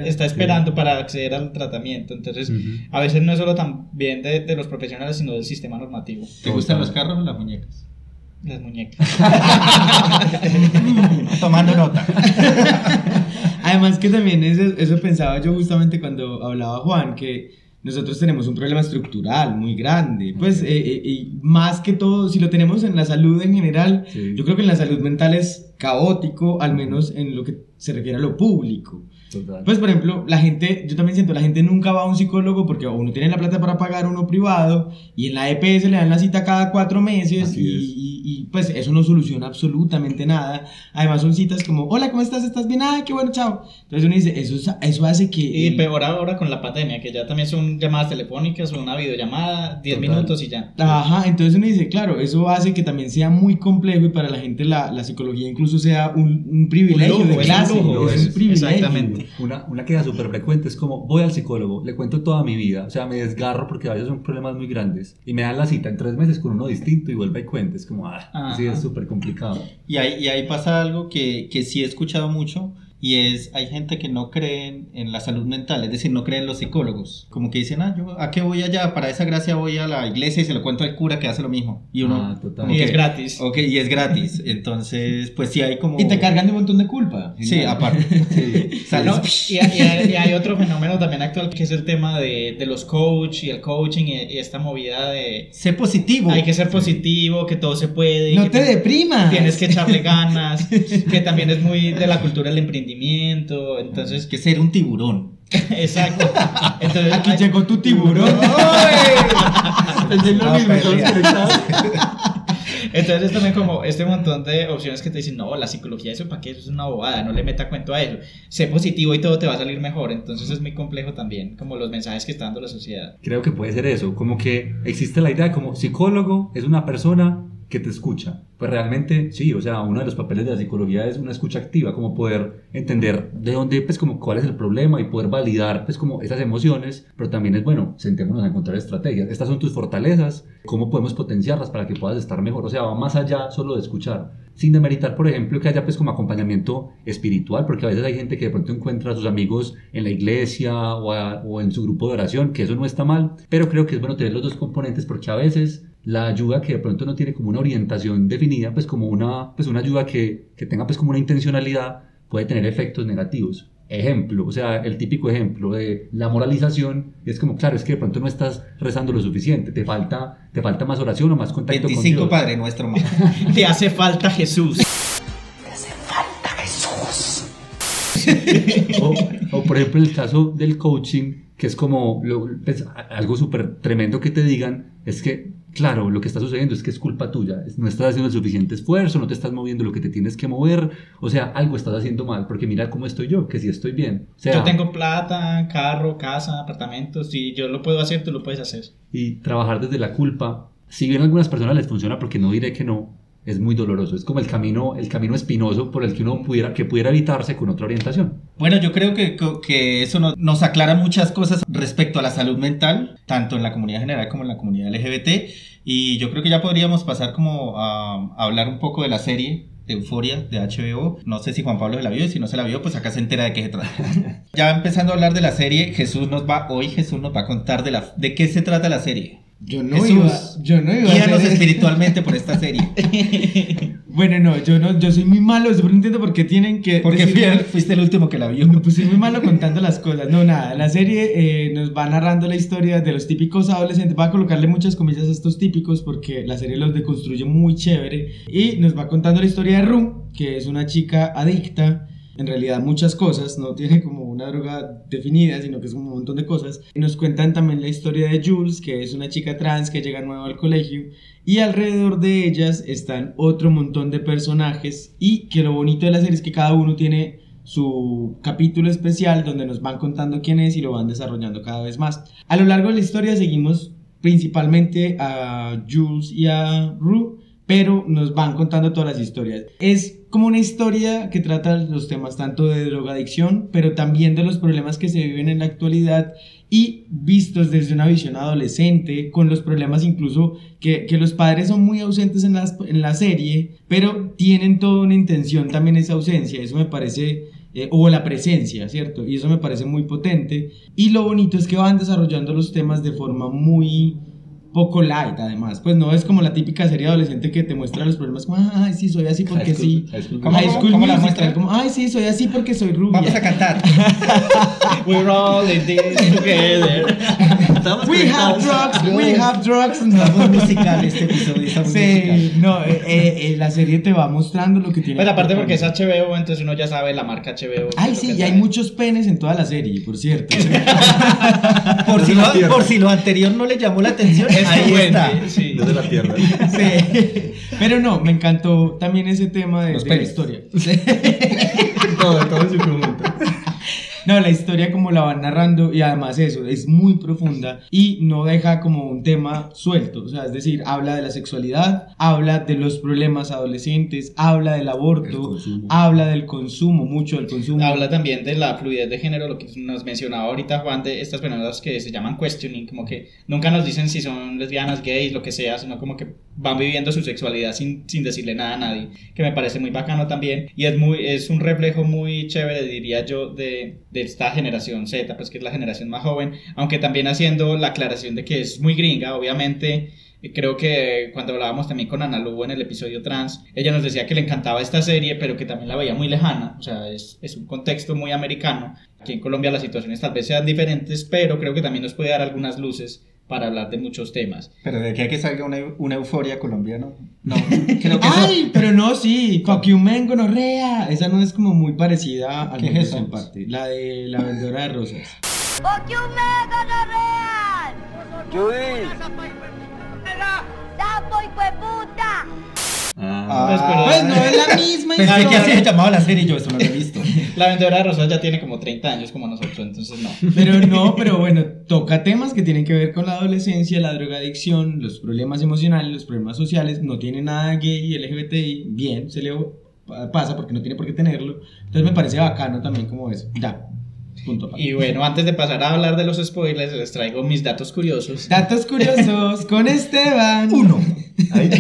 está esperando para acceder al tratamiento. Entonces, Ujú. a veces no es solo también de, de los profesionales, sino del sistema normativo. ¿Te gustan los carros o las muñecas? Las muñecas. Tomando nota. Además que también eso, eso pensaba yo justamente cuando hablaba Juan, que nosotros tenemos un problema estructural muy grande. Pues eh, eh, y más que todo, si lo tenemos en la salud en general, Sí. yo creo que en la salud mental es caótico, al menos en lo que se refiere a lo público. Total. Pues, por ejemplo, la gente, yo también siento, la gente nunca va a un psicólogo porque uno tiene la plata para pagar uno privado y en la EPS le dan la cita cada cuatro meses Así y. y- pues eso no soluciona absolutamente nada. Además son citas como, hola, ¿cómo estás? ¿Estás bien? Ay, qué bueno, chao. Entonces uno dice, eso, es- eso hace que... Y el- peor ahora con la pandemia, que ya también son llamadas telefónicas o una videollamada, 10 Total. minutos y ya. Ajá, entonces uno dice, claro, eso hace que también sea muy complejo y para la gente la, la psicología incluso sea un, un privilegio lujo, de es un clase, lujo, es, es- un privilegio. exactamente. Una, una queja súper frecuente es como, voy al psicólogo, le cuento toda mi vida, o sea, me desgarro porque a veces son problemas muy grandes y me dan la cita en tres meses con uno distinto y vuelve y cuenta, es como, ah, Ajá. sí, es súper complicado. Y ahí, y ahí pasa algo que, que sí he escuchado mucho y es, hay gente que no cree en, la salud mental, es decir, no cree en los psicólogos. Como que dicen, ah, yo, ¿a qué voy allá? Para esa gracia voy a la iglesia y se lo cuento al cura que hace lo mismo. Y uno, Ah, total. como Y es gratis. Ok, y es gratis. Entonces, pues sí hay como... Y te cargan de un montón de culpa. Sí, aparte. Sí. Sales- No, y, hay, y hay otro fenómeno también actual que es el tema de, de los coach y el coaching y, y esta movida de Sé positivo. hay que ser positivo, que todo se puede, No que te deprimas. tienes que echarle ganas, que también es muy de la cultura del emprendimiento, entonces, que ser un tiburón. exacto. Entonces, Aquí hay- llegó tu tiburón. Lo mismo. Entonces es también como este montón de opciones que te dicen, no, la psicología, eso para qué, eso es una bobada, no le meta cuento a eso. Sé positivo y todo te va a salir mejor. Entonces es muy complejo también, como los mensajes que está dando la sociedad. Creo que puede ser eso, como que existe la idea como psicólogo es una persona que te escucha. Pues realmente sí, o sea, uno de los papeles de la psicología es una escucha activa, como poder entender de dónde, pues como cuál es el problema y poder validar, pues como esas emociones, pero también es bueno, sentémonos a encontrar estrategias. Estas son tus fortalezas, cómo podemos potenciarlas para que puedas estar mejor. O sea, va más allá solo de escuchar. Sin demeritar, por ejemplo, que haya pues como acompañamiento espiritual, porque a veces hay gente que de pronto encuentra a sus amigos en la iglesia o, en su grupo de oración, que eso no está mal, pero creo que es bueno tener los dos componentes porque a veces la ayuda que de pronto no tiene como una orientación definida, pues como una, pues una ayuda que, que tenga pues como una intencionalidad, puede tener efectos negativos. Ejemplo, o sea, el típico ejemplo de la moralización es como, claro, es que de pronto no estás rezando lo suficiente, te falta, te falta más oración o más contacto con 25 Dios. Padre Nuestro más. Te hace falta Jesús. O, o, por ejemplo el caso del coaching, que es como lo- pues, algo súper tremendo que te digan, es que, claro, lo que está sucediendo es que es culpa tuya, no estás haciendo el suficiente esfuerzo, no te estás moviendo lo que te tienes que mover, o sea, algo estás haciendo mal, porque mira cómo estoy yo, que sí estoy bien. O sea, Yo tengo plata, carro, casa, apartamentos, si yo lo puedo hacer, tú lo puedes hacer. y trabajar desde la culpa, si bien a algunas personas les funciona, porque no diré que no, es muy doloroso, es como el camino, el camino espinoso por el que uno pudiera, que pudiera evitarse con otra orientación. Bueno, yo creo que, que eso no- nos aclara muchas cosas respecto a la salud mental, tanto en la comunidad general como en la comunidad LGBT. Y yo creo que ya podríamos pasar como a, a hablar un poco de la serie de Euforia de HBO. No sé si Juan Pablo se la vio y si no se la vio, pues acá se entera de qué se trata. ya empezando a hablar de la serie, Jesús nos va, hoy Jesús nos va a contar de, la, de qué se trata la serie. Yo no Jesús, iba, yo no iba a hacer espiritualmente por esta serie. Bueno, no, yo no, yo soy muy malo, yo no entiendo por qué tienen que Porque fuiste el último que la vio. No, pues soy muy malo contando las cosas. No, nada, la serie eh, nos va narrando la historia de los típicos adolescentes. Va a colocarle muchas comillas a estos típicos porque la serie los deconstruye muy chévere. Y nos va contando la historia de Ru, que es una chica adicta. En realidad muchas cosas, no tiene como una droga definida, sino que es un montón de cosas. Nos cuentan también la historia de Jules, que es una chica trans que llega nueva al colegio y alrededor de ellas están otro montón de personajes y que lo bonito de la serie es que cada uno tiene su capítulo especial donde nos van contando quién es y lo van desarrollando cada vez más. A lo largo de la historia seguimos principalmente a Jules y a Rue, pero nos van contando todas las historias. Es como una historia que trata los temas tanto de drogadicción, pero también de los problemas que se viven en la actualidad y vistos desde una visión adolescente, con los problemas incluso que, que los padres son muy ausentes en, las, en la serie, pero tienen toda una intención también esa ausencia. Eso me parece eh, o la presencia, ¿cierto? Y eso me parece muy potente. Y lo bonito es que van desarrollando los temas de forma muy poco light, además. Pues no es como la típica serie adolescente que te muestra los problemas como, ay, sí, soy así porque High School- sí. High School High. School ¿Cómo muestra? como, ay, sí, soy así porque soy rubia. Vamos a cantar. We're all in this together. Estamos We have drugs, we have drugs. Estamos musical este episodio. Sí, musical. no, eh, eh, eh, la serie te va mostrando lo que tiene. Aparte porque es. HBO, entonces uno ya sabe la marca HBO. Ay, sí, y hay muchos penes en toda la serie, por cierto. Por si, lo, por si lo anterior no le llamó la atención, Es ahí está. sí. Desde la tierra. Sí. Pero no, me encantó también ese tema de, de la historia. todo, todo en su conjunto. No, la historia como la van narrando y además eso, es muy profunda y no deja como un tema suelto, o sea, es decir, habla de la sexualidad, habla de los problemas adolescentes, habla del El aborto, habla del consumo, mucho del consumo. Habla también de la fluidez de género, lo que nos mencionaba ahorita Juan, de estas personas que se llaman questioning, como que nunca nos dicen si son lesbianas, gays, lo que sea, sino como que van viviendo su sexualidad sin, sin decirle nada a nadie, que me parece muy bacano también, y es, muy, es un reflejo muy chévere, diría yo, de, de esta generación Z, pues que es la generación más joven, aunque también haciendo la aclaración de que es muy gringa, obviamente. eh, Creo que cuando hablábamos también con Ana Lugo en el episodio trans, ella nos decía que le encantaba esta serie, pero que también la veía muy lejana. O sea, es, es un contexto muy americano. Aquí en Colombia las situaciones tal vez sean diferentes, pero creo que también nos puede dar algunas luces para hablar de muchos temas. Pero de aquí a que salga una, una euforia colombiana, no. Creo que eso. Ay, pero no, sí, Coquiumen gonorrea. Esa no es como muy parecida a ¿Qué es eso? en parte. La de la vendedora de rosas. Un mega real. ¡Sapo y puta! Ah, Pues, pero- Pues no es la misma Pensé que historia. así se llamaba la serie y yo eso no lo he visto. La vendedora de rosas ya tiene como 30 años como nosotros, entonces no. Pero no, pero bueno, toca temas que tienen que ver con la adolescencia, la drogadicción, los problemas emocionales, los problemas sociales. No tiene nada gay y LGBTI. Bien, se le pasa porque no tiene por qué tenerlo. Entonces me parece bacano también como eso. Ya, punto. Y bueno, antes de pasar a hablar de los spoilers, les traigo mis datos curiosos. Datos curiosos con Esteban. Uno. ahí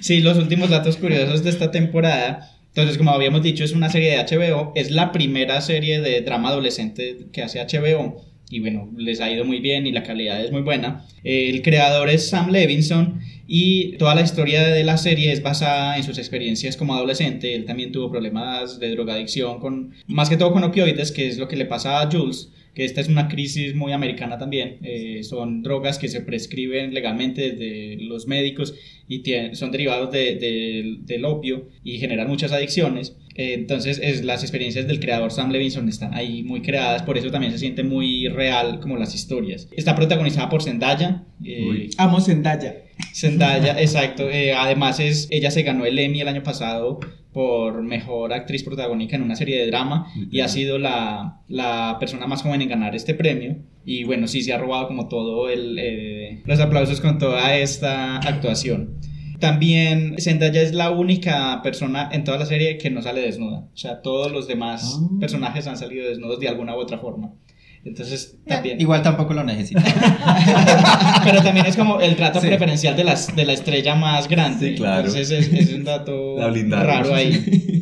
sí, los últimos datos curiosos de esta temporada. Entonces, como habíamos dicho, es una serie de HBO. Es la primera serie de drama adolescente que hace HBO. Y bueno, les ha ido muy bien y la calidad es muy buena. El creador es Sam Levinson y toda la historia de la serie es basada en sus experiencias como adolescente. Él también tuvo problemas de drogadicción, con, más que todo con opioides, que es lo que le pasa a Jules que esta es una crisis muy americana también. Eh, son drogas que se prescriben legalmente desde los médicos y tienen- son derivados de- de- del opio y generan muchas adicciones. Eh, entonces, es, las experiencias del creador Sam Levinson están ahí muy creadas, por eso también se siente muy real como las historias. Está protagonizada por Zendaya. eh. Amo Zendaya. Zendaya, exacto. Eh, además, es, ella se ganó el Emmy el año pasado por mejor actriz protagónica en una serie de drama y ha sido la, la persona más joven en ganar este premio. Y bueno, sí, se ha robado como todo el, eh, los aplausos con toda esta actuación. También Zendaya es la única persona en toda la serie que no sale desnuda. O sea, todos los demás Ah. personajes han salido desnudos de alguna u otra forma. Entonces, también. Igual tampoco lo necesita. Pero también es como el trato Sí. preferencial de, las, de la estrella más grande. Sí, claro. Entonces es, es un dato raro ahí.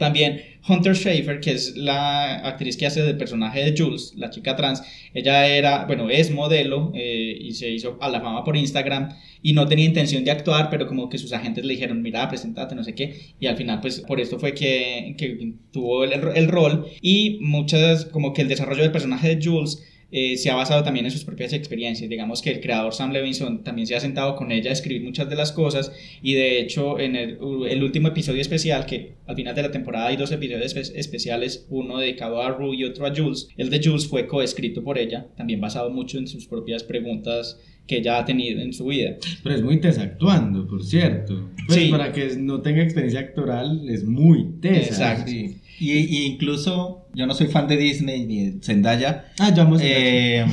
También Hunter Schafer, que es la actriz que hace del personaje de Jules, la chica trans, ella era, bueno, es modelo eh, y se hizo a la fama por Instagram y no tenía intención de actuar, pero como que sus agentes le dijeron, mira, presentate, no sé qué, y al final pues por esto fue que, que tuvo el, el rol y muchas, como que el desarrollo del personaje de Jules eh, se ha basado también en sus propias experiencias. Digamos que el creador Sam Levinson también se ha sentado con ella a escribir muchas de las cosas y de hecho en el, el último episodio especial, que al final de la temporada hay dos episodios espe- especiales, uno dedicado a Rue y otro a Jules, el de Jules fue coescrito por ella, también basado mucho en sus propias preguntas que ella ha tenido en su vida. Pero es muy tesa actuando, por cierto. Pues Sí. para que no tenga experiencia actoral, es muy tesa. Exacto. Sí. Y, y incluso yo no soy fan de Disney ni de Zendaya. Ah, ya vamos a Eh,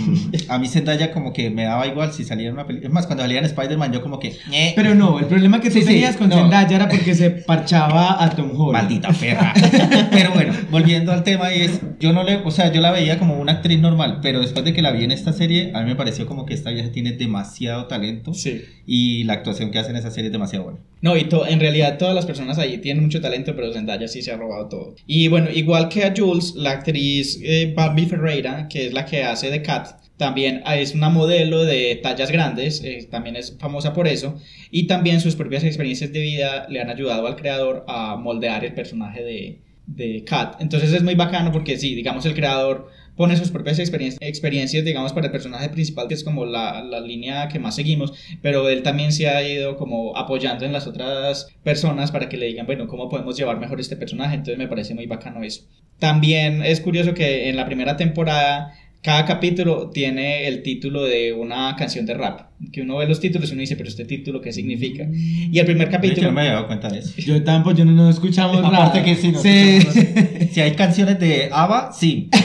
a mí Zendaya como que me daba igual si salía en una película. Es más, cuando salía en Spider-Man yo como que... Pero no, el problema que tú Sí, sí, tenías con no. Zendaya era porque se parchaba a Tom Holland. Maldita perra. pero bueno, volviendo al tema y es, yo no le, o sea, yo la veía como una actriz normal, pero después de que la vi en esta serie, a mí me pareció como que esta vieja tiene demasiado talento Sí. y la actuación que hace en esa serie es demasiado buena. No, y to- en realidad todas las personas ahí tienen mucho talento, pero Zendaya sí se ha robado todo. Y bueno, igual que a Jules, la actriz eh, Barbie Ferreira, que es la que hace de Cat, también es una modelo de tallas grandes, eh, también es famosa por eso, y también sus propias experiencias de vida le han ayudado al creador a moldear el personaje de, de Cat. Entonces es muy bacano porque sí, digamos, el creador pone sus propias experiencias, experiencias digamos, para el personaje principal, que es como la, la línea que más seguimos, pero él también se ha ido como apoyando en las otras personas para que le digan, bueno, ¿cómo podemos llevar mejor este personaje? Entonces me parece muy bacano eso. También es curioso que en la primera temporada cada capítulo tiene el título de una canción de rap, que uno ve los títulos y uno dice, pero este título, ¿qué significa? Y el primer Yo capítulo... no me había dado cuenta de eso. Yo tampoco, yo no, no escuchamos nada. Aparte que sí, no Sí. Si hay canciones de ABBA, sí.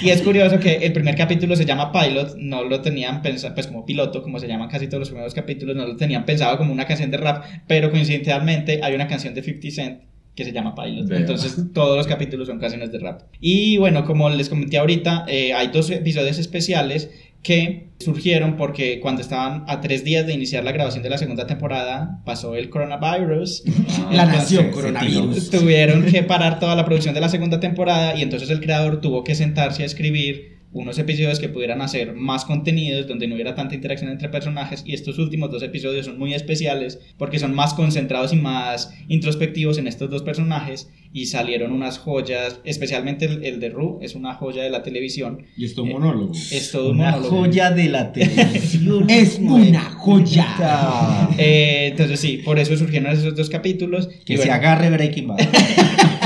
Y es curioso que el primer capítulo se llama Pilot, no lo tenían pensado, pues como piloto, como se llaman casi todos los primeros capítulos, no lo tenían pensado como una canción de rap, pero coincidentalmente hay una canción de 50 Cent que se llama Pilot. Vea. Entonces todos los capítulos son canciones de rap. Y bueno, como les comenté ahorita, eh, hay dos episodios especiales que surgieron porque cuando estaban a tres días de iniciar la grabación de la segunda temporada pasó el coronavirus. La Ah, nación se- se coronavirus. Tuvieron que parar toda la producción de la segunda temporada y entonces el creador tuvo que sentarse a escribir unos episodios que pudieran hacer más contenidos, donde no hubiera tanta interacción entre personajes y estos últimos dos episodios son muy especiales porque son más concentrados y más introspectivos en estos dos personajes y salieron unas joyas, especialmente el, el de Ru, es una joya de la televisión, Y esto monólogo. es todo un Una monólogo. joya de la televisión. Es una joya. Eh, entonces sí, por eso surgieron esos dos capítulos. Que y se bueno, agarre Breaking Bad.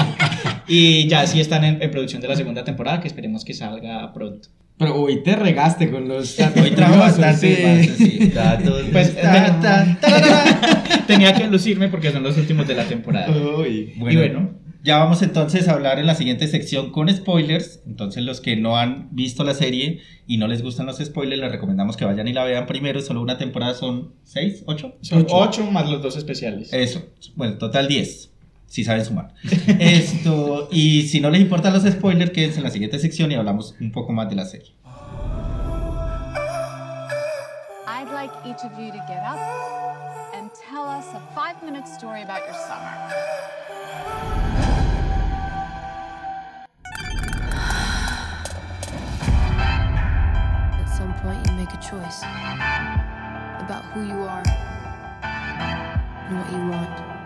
Y ya sí están en, en producción de la segunda temporada, que esperemos que salga pronto. Pero hoy te regaste con los Hoy trabajo bastante sí. Datos. Pues, Ta, ta, tarara. Tenía que lucirme porque son los últimos de la temporada. Uy. y bueno, Ya vamos entonces a hablar en la siguiente sección con spoilers. Entonces los que no han visto la serie y no les gustan los spoilers, les recomendamos que vayan y la vean primero. Solo una temporada son 6, 8. son 8 más los dos especiales. Eso, bueno, total 10, si saben sumar. Esto, y si no les importan los spoilers, quédense en la siguiente sección y hablamos un poco más de la serie. I'd like each of you to get up and tell us a five minute story about your summer. At some point, you make a choice about who you are and what you want.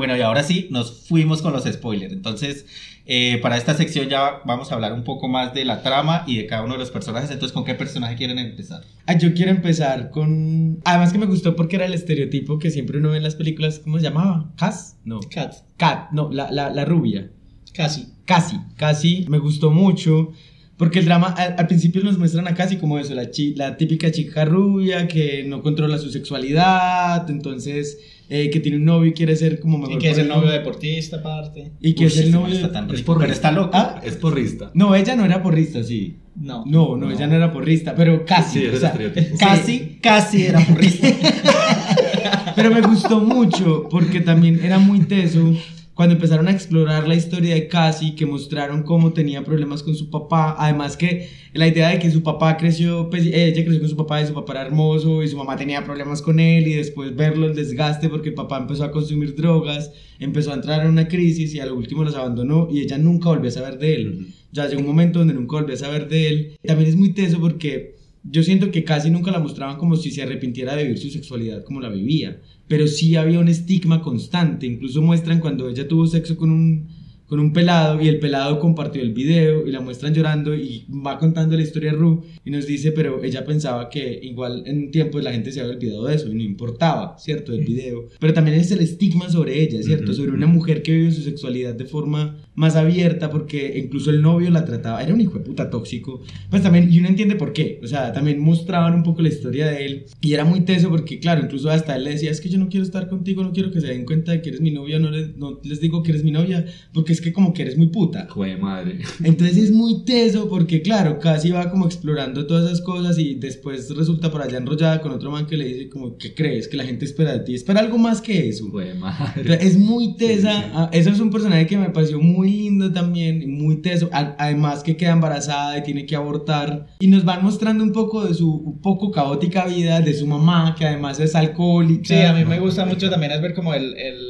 Bueno, y ahora sí, nos fuimos con los spoilers. Entonces, eh, para esta sección ya vamos a hablar un poco más de la trama y de cada uno de los personajes. Entonces, ¿con qué personaje quieren empezar? Ah, yo quiero empezar con. Además que me gustó porque era el estereotipo que siempre uno ve en las películas. ¿Cómo se llamaba? ¿Cas? No. Cat, Cat, no, la, la, la rubia. casi. Casi, casi. Me gustó mucho. Porque el drama, al, al principio nos muestran a Casi como eso, la, chi- la típica chica rubia que no controla su sexualidad, entonces eh, que tiene un novio y quiere ser como mejor. Y que es el novio deportista aparte. Y que Uy, es el novio. está tan Es rico, por pero está loco. ¿Ah? Es porrista. No, ella no era porrista, sí. No. No, no, ella no era porrista, pero casi. Sí, o sea, estereotipo. Casi, casi era porrista. Pero me gustó mucho porque también era muy teso cuando empezaron a explorar la historia de Cassie, que mostraron cómo tenía problemas con su papá. Además que la idea de que su papá creció, pues ella creció con su papá y su papá era hermoso y su mamá tenía problemas con él y después verlo el desgaste porque el papá empezó a consumir drogas, empezó a entrar en una crisis y a lo último los abandonó y ella nunca volvió a saber de él. Ya llegó un momento donde nunca volvió a saber de él. También es muy teso porque yo siento que casi nunca la mostraban como si se arrepintiera de vivir su sexualidad como la vivía, pero sí había un estigma constante, incluso muestran cuando ella tuvo sexo con un con un pelado y el pelado compartió el video y la muestran llorando y va contando la historia de Ru y nos dice, pero ella pensaba que igual en un tiempo la gente se había olvidado de eso y no importaba, ¿cierto? El video. Pero también es el estigma sobre ella, ¿cierto? Sobre una mujer que vive su sexualidad de forma más abierta porque incluso el novio la trataba, era un hijo de puta tóxico. Pues también, y uno entiende por qué, o sea, también mostraban un poco la historia de él y era muy teso porque, claro, incluso hasta él le decía, es que yo no quiero estar contigo, no quiero que se den cuenta de que eres mi novia, no les, no les digo que eres mi novia porque es que como que eres muy puta. Jue madre. Entonces es muy teso porque, claro, casi va como explorando todas esas cosas y después resulta por allá enrollada con otro man que le dice como, ¿qué crees? Que la gente espera de ti. Espera algo más que eso. Jue madre. Entonces, es muy tesa. ah, Eso es un personaje que me pareció muy lindo también, muy teso. A- Además que queda embarazada y tiene que abortar. Y nos van mostrando un poco de su un poco caótica vida, de su mamá, que además es alcohólica. Sí, a mí me gusta mucho también es ver como el, el,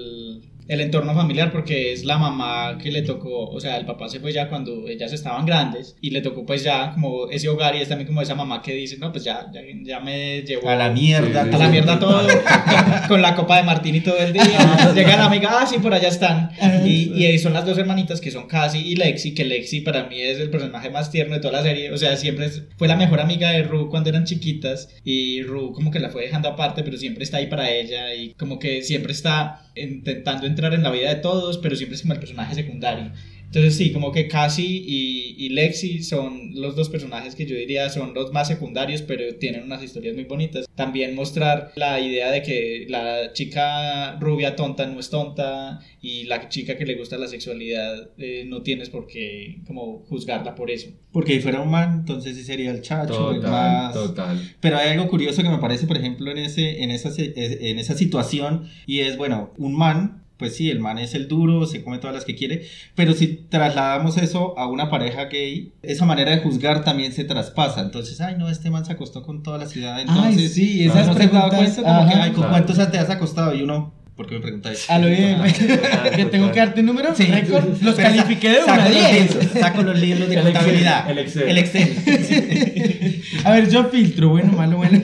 el entorno familiar porque es la mamá que le tocó, o sea, el papá se fue ya cuando ellas estaban grandes y le tocó pues ya como ese hogar y es también como esa mamá que dice, no, pues ya, ya, ya me llevó A la mierda. Sí, a la mierda todo, con la copa de martini todo el día. Llega la amiga, ah, sí, por allá están. Y, y son las dos hermanitas que son Cassie y Lexi, que Lexi para mí es el personaje más tierno de toda la serie. O sea, siempre fue la mejor amiga de Ru cuando eran chiquitas. Y Ru como que la fue dejando aparte, pero siempre está ahí para ella. Y como que siempre está intentando entrar en la vida de todos, pero siempre es como el personaje secundario. Entonces sí, como que Cassie y, y Lexi son los dos personajes que yo diría son los más secundarios, pero tienen unas historias muy bonitas. También mostrar la idea de que la chica rubia tonta no es tonta y la chica que le gusta la sexualidad eh, no tienes por qué como juzgarla por eso. Porque si fuera un man, entonces sí sería el chacho, el Total, más... total. Pero hay algo curioso que me parece, por ejemplo, en, ese, en, esa, en esa situación, y es, bueno, un man, pues sí, el man es el duro, se come todas las que quiere, pero si trasladamos eso a una pareja gay, esa manera de juzgar también se traspasa. Entonces, ay, no, este man se acostó con toda la ciudad, entonces... Ay, sí, ¿no esas se dado preguntas, cuenta? Como que, ajá. ay, ¿con Claro. cuántos te has acostado? Y uno, ¿por qué me preguntáis? A lo bien, que tengo que darte un número, Sí. récord, los Pero califiqué de saco 1 a los 10. libros, Saco los libros de El Excel, contabilidad. el Excel. El Excel. A ver, yo filtro, bueno, malo, bueno.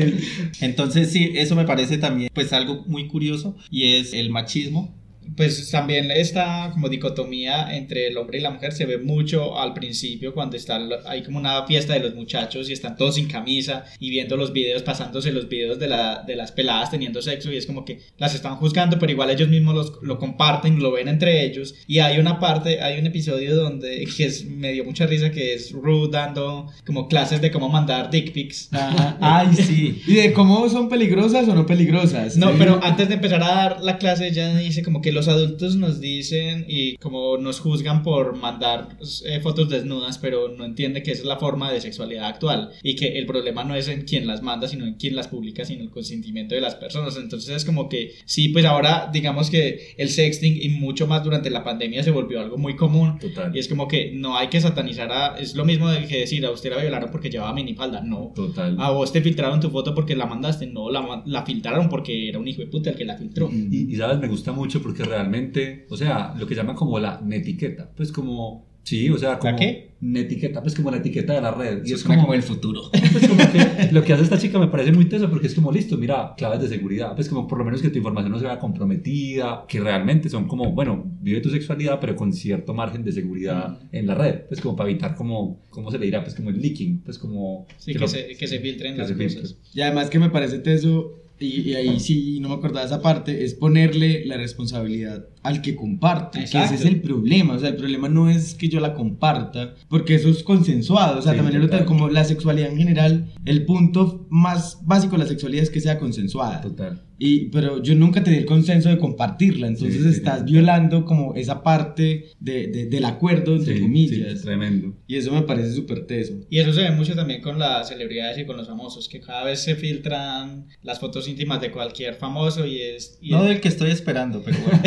Entonces sí, eso me parece también pues algo muy curioso y es el machismo. Pues también esta como dicotomía entre el hombre y la mujer se ve mucho al principio cuando está hay como una fiesta de los muchachos y están todos sin camisa y viendo los videos, pasándose los videos de, la, de las peladas teniendo sexo y es como que las están juzgando, pero igual ellos mismos los- lo comparten, lo ven entre ellos y hay una parte, hay un episodio donde que es, me dio mucha risa que es Ruth dando como clases de cómo mandar dick pics. Ajá. Ay, sí. ¿Y de cómo son peligrosas o no peligrosas? No, pero antes de empezar a dar la clase, ella dice como que los adultos nos dicen y como nos juzgan por mandar eh, fotos desnudas, pero no entiende que esa es la forma de sexualidad actual y que el problema no es en quién las manda, sino en quién las publica, sino el consentimiento de las personas. Entonces es como que sí, pues ahora digamos que el sexting y mucho más durante la pandemia se volvió algo muy común. Total. Y es como que no hay que satanizar a... Es lo mismo que decir a usted la violaron porque llevaba minifalda. No. Total. A vos te filtraron tu foto porque la mandaste, no, la, la filtraron porque era un hijo de puta el que la filtró. Y, y, sabes, me gusta mucho porque realmente, o sea, lo que llaman como la netiqueta, pues como, sí, o sea, como... qué? Netiqueta, pues como la etiqueta de la red. Y es como, como el futuro. pues como que lo que hace esta chica me parece muy teso porque es como, listo, mira, claves de seguridad, pues como por lo menos que tu información no se vea comprometida, que realmente son como, bueno, vive tu sexualidad, pero con cierto margen de seguridad en la red, pues como para evitar como, ¿cómo se le dirá? Pues como el leaking, pues como... Sí, que, lo- se, que se filtren que las se cosas. filtre. Y además que me parece teso, y, y ahí sí no me acordaba esa parte, es ponerle la responsabilidad al que comparte. Que ese es el problema. O sea, el problema no es que yo la comparta, porque eso es consensuado. O sea, Sí, también lo total. como la sexualidad en general, el punto más básico de la sexualidad es que sea consensuada. Total. Y, pero yo nunca te di el consenso de compartirla, entonces Sí, estás sí. violando como esa parte de, de- del acuerdo, entre Sí, comillas. sí, tremendo. y eso me parece súper teso. Y eso se ve mucho también con las celebridades y con los famosos, que cada vez se filtran las fotos íntimas de cualquier famoso y es... y No es- del que estoy esperando, pero bueno.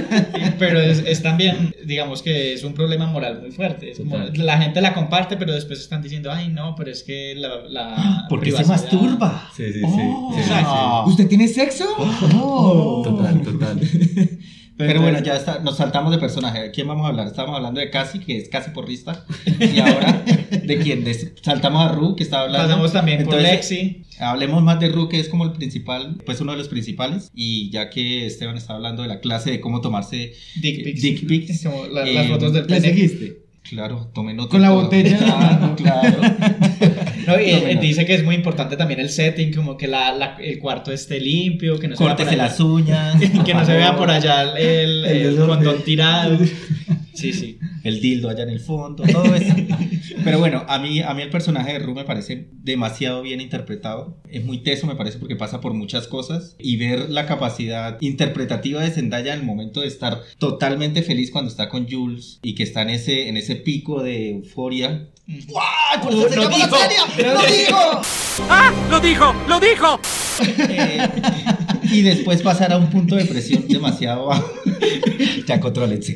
pero es, es también, digamos que es un problema moral muy fuerte. Es como, Total. la gente la comparte, pero después están diciendo, ay, no, pero es que la... la Porque se masturba. Sí, sí, sí. Oh, sí, sí, exacto. sí. ¿Usted tiene sexo? Oh. Total, total. Pero bueno, ya está, nos saltamos de personaje. ¿De quién vamos a hablar? Estábamos hablando de Casi, que es casi porrista. Y ahora, ¿de quién? De- saltamos a Ru, que estaba hablando. Pasamos también por Entonces, Lexi. Hablemos más de Ru, que es como el principal, pues uno de los principales. Y ya que Esteban está hablando de la clase de cómo tomarse Dick pics. Dick pics. Como la- Eh, las fotos del ¿Le pene. seguiste? Claro, tome nota. Con la botella. Claro, claro. No, y dice que es muy importante también el setting, como que la, la- el cuarto esté limpio, que no se vea por allá- las uñas. que no se vea por allá el, El el condón tirado. Sí, sí. el dildo allá en el fondo, todo eso. Pero bueno, a mí, a mí el personaje de Ru me parece demasiado bien interpretado. Es muy teso, me parece, porque pasa por muchas cosas. Y ver la capacidad interpretativa de Zendaya en el momento de estar totalmente feliz cuando está con Jules y que está en ese, en ese pico de euforia. ¡Guau! ¡Por eso se ¡Lo dijo! ¡Lo dijo! ¡Ah! ¡Lo dijo! ¡Lo dijo! Eh, y después pasar a un punto de presión demasiado bajo. ya contrólense.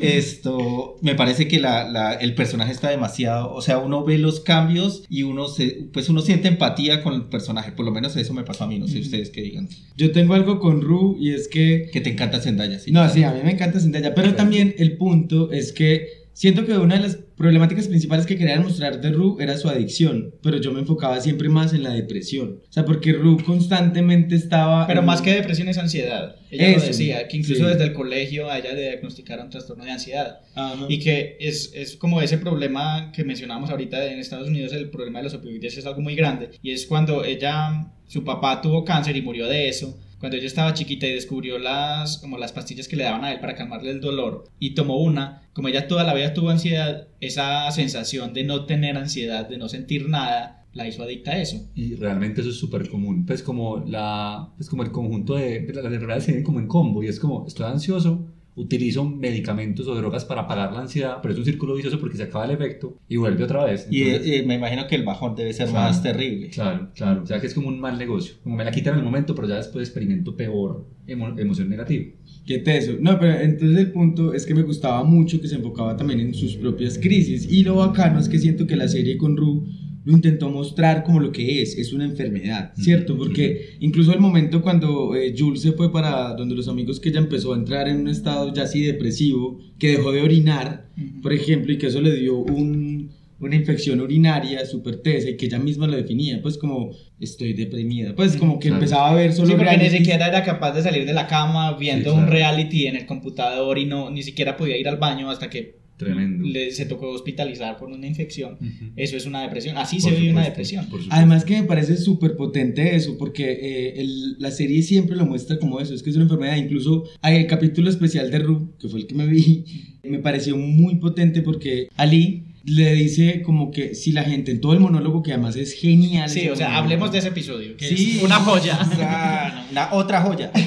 Esto, me parece que la, la- el personaje está demasiado, o sea, uno ve los cambios y uno se, pues uno siente empatía con el personaje, por lo menos eso me pasó a mí, no sé ustedes qué digan. Yo tengo algo con Ru y es que Que te encanta Zendaya, sí. No, sí, a mí me encanta Zendaya, pero también el punto es que siento que una de las problemáticas principales que querían mostrar de Ru era su adicción, pero yo me enfocaba siempre más en la depresión. O sea, porque Ru constantemente estaba... Pero en- más que depresión es ansiedad. Ella lo Eso, decía, que incluso sí. desde el colegio a ella le diagnosticaron trastorno de ansiedad. Ajá. Y que es, es como ese problema que mencionábamos ahorita en Estados Unidos, el problema de los opioides es algo muy grande. Y es cuando ella, su papá tuvo cáncer y murió de eso. Cuando ella estaba chiquita y descubrió las, como las pastillas que le daban a él para calmarle el dolor y tomó una, como ella toda la vida tuvo ansiedad, esa sensación de no tener ansiedad, de no sentir nada, la hizo adicta a eso. Y realmente eso es súper común. Pues como, la, pues como el conjunto de... pues, Las enfermedades se vienen como en combo y es como, estoy ansioso, utilizo medicamentos o drogas para apagar la ansiedad, pero es un círculo vicioso porque se acaba el efecto y vuelve otra vez. Y Entonces, eh, me imagino que el bajón debe ser Claro. más terrible. Claro, claro. O sea que es como un mal negocio. Como me la quitan en el momento, pero ya después experimento peor emo- emoción negativa. Qué teso. No, pero entonces el punto es que me gustaba mucho que se enfocaba también en sus propias crisis. Y lo bacano es que siento que la serie con Ru lo intentó mostrar como lo que es, es una enfermedad, ¿cierto? Porque incluso el momento cuando eh, Jules se fue para donde los amigos que ella empezó a entrar en un estado ya así depresivo, que dejó de orinar, por ejemplo, y que eso le dio un, una infección urinaria súper tesa y que ella misma lo definía, pues como estoy deprimida, pues como que Claro. empezaba a ver solo Sí, porque ni siquiera era capaz de salir de la cama viendo Sí, un reality en el computador y no ni siquiera podía ir al baño hasta que Tremendo. le, se tocó hospitalizar por una infección. Ujú. Eso es una depresión. Así Por se vive una supuesto, depresión. supuesto. Además que me parece súper potente eso, porque eh, el- la serie siempre lo muestra como eso, es que es una enfermedad. Incluso hay el capítulo especial de Ru, que fue el que me vi, me pareció muy potente porque Ali le dice como que si la gente en todo el monólogo, que además es genial. Sí, o sea, monólogo. hablemos de ese episodio, que Sí. es una joya. Ah, no, la otra joya. No,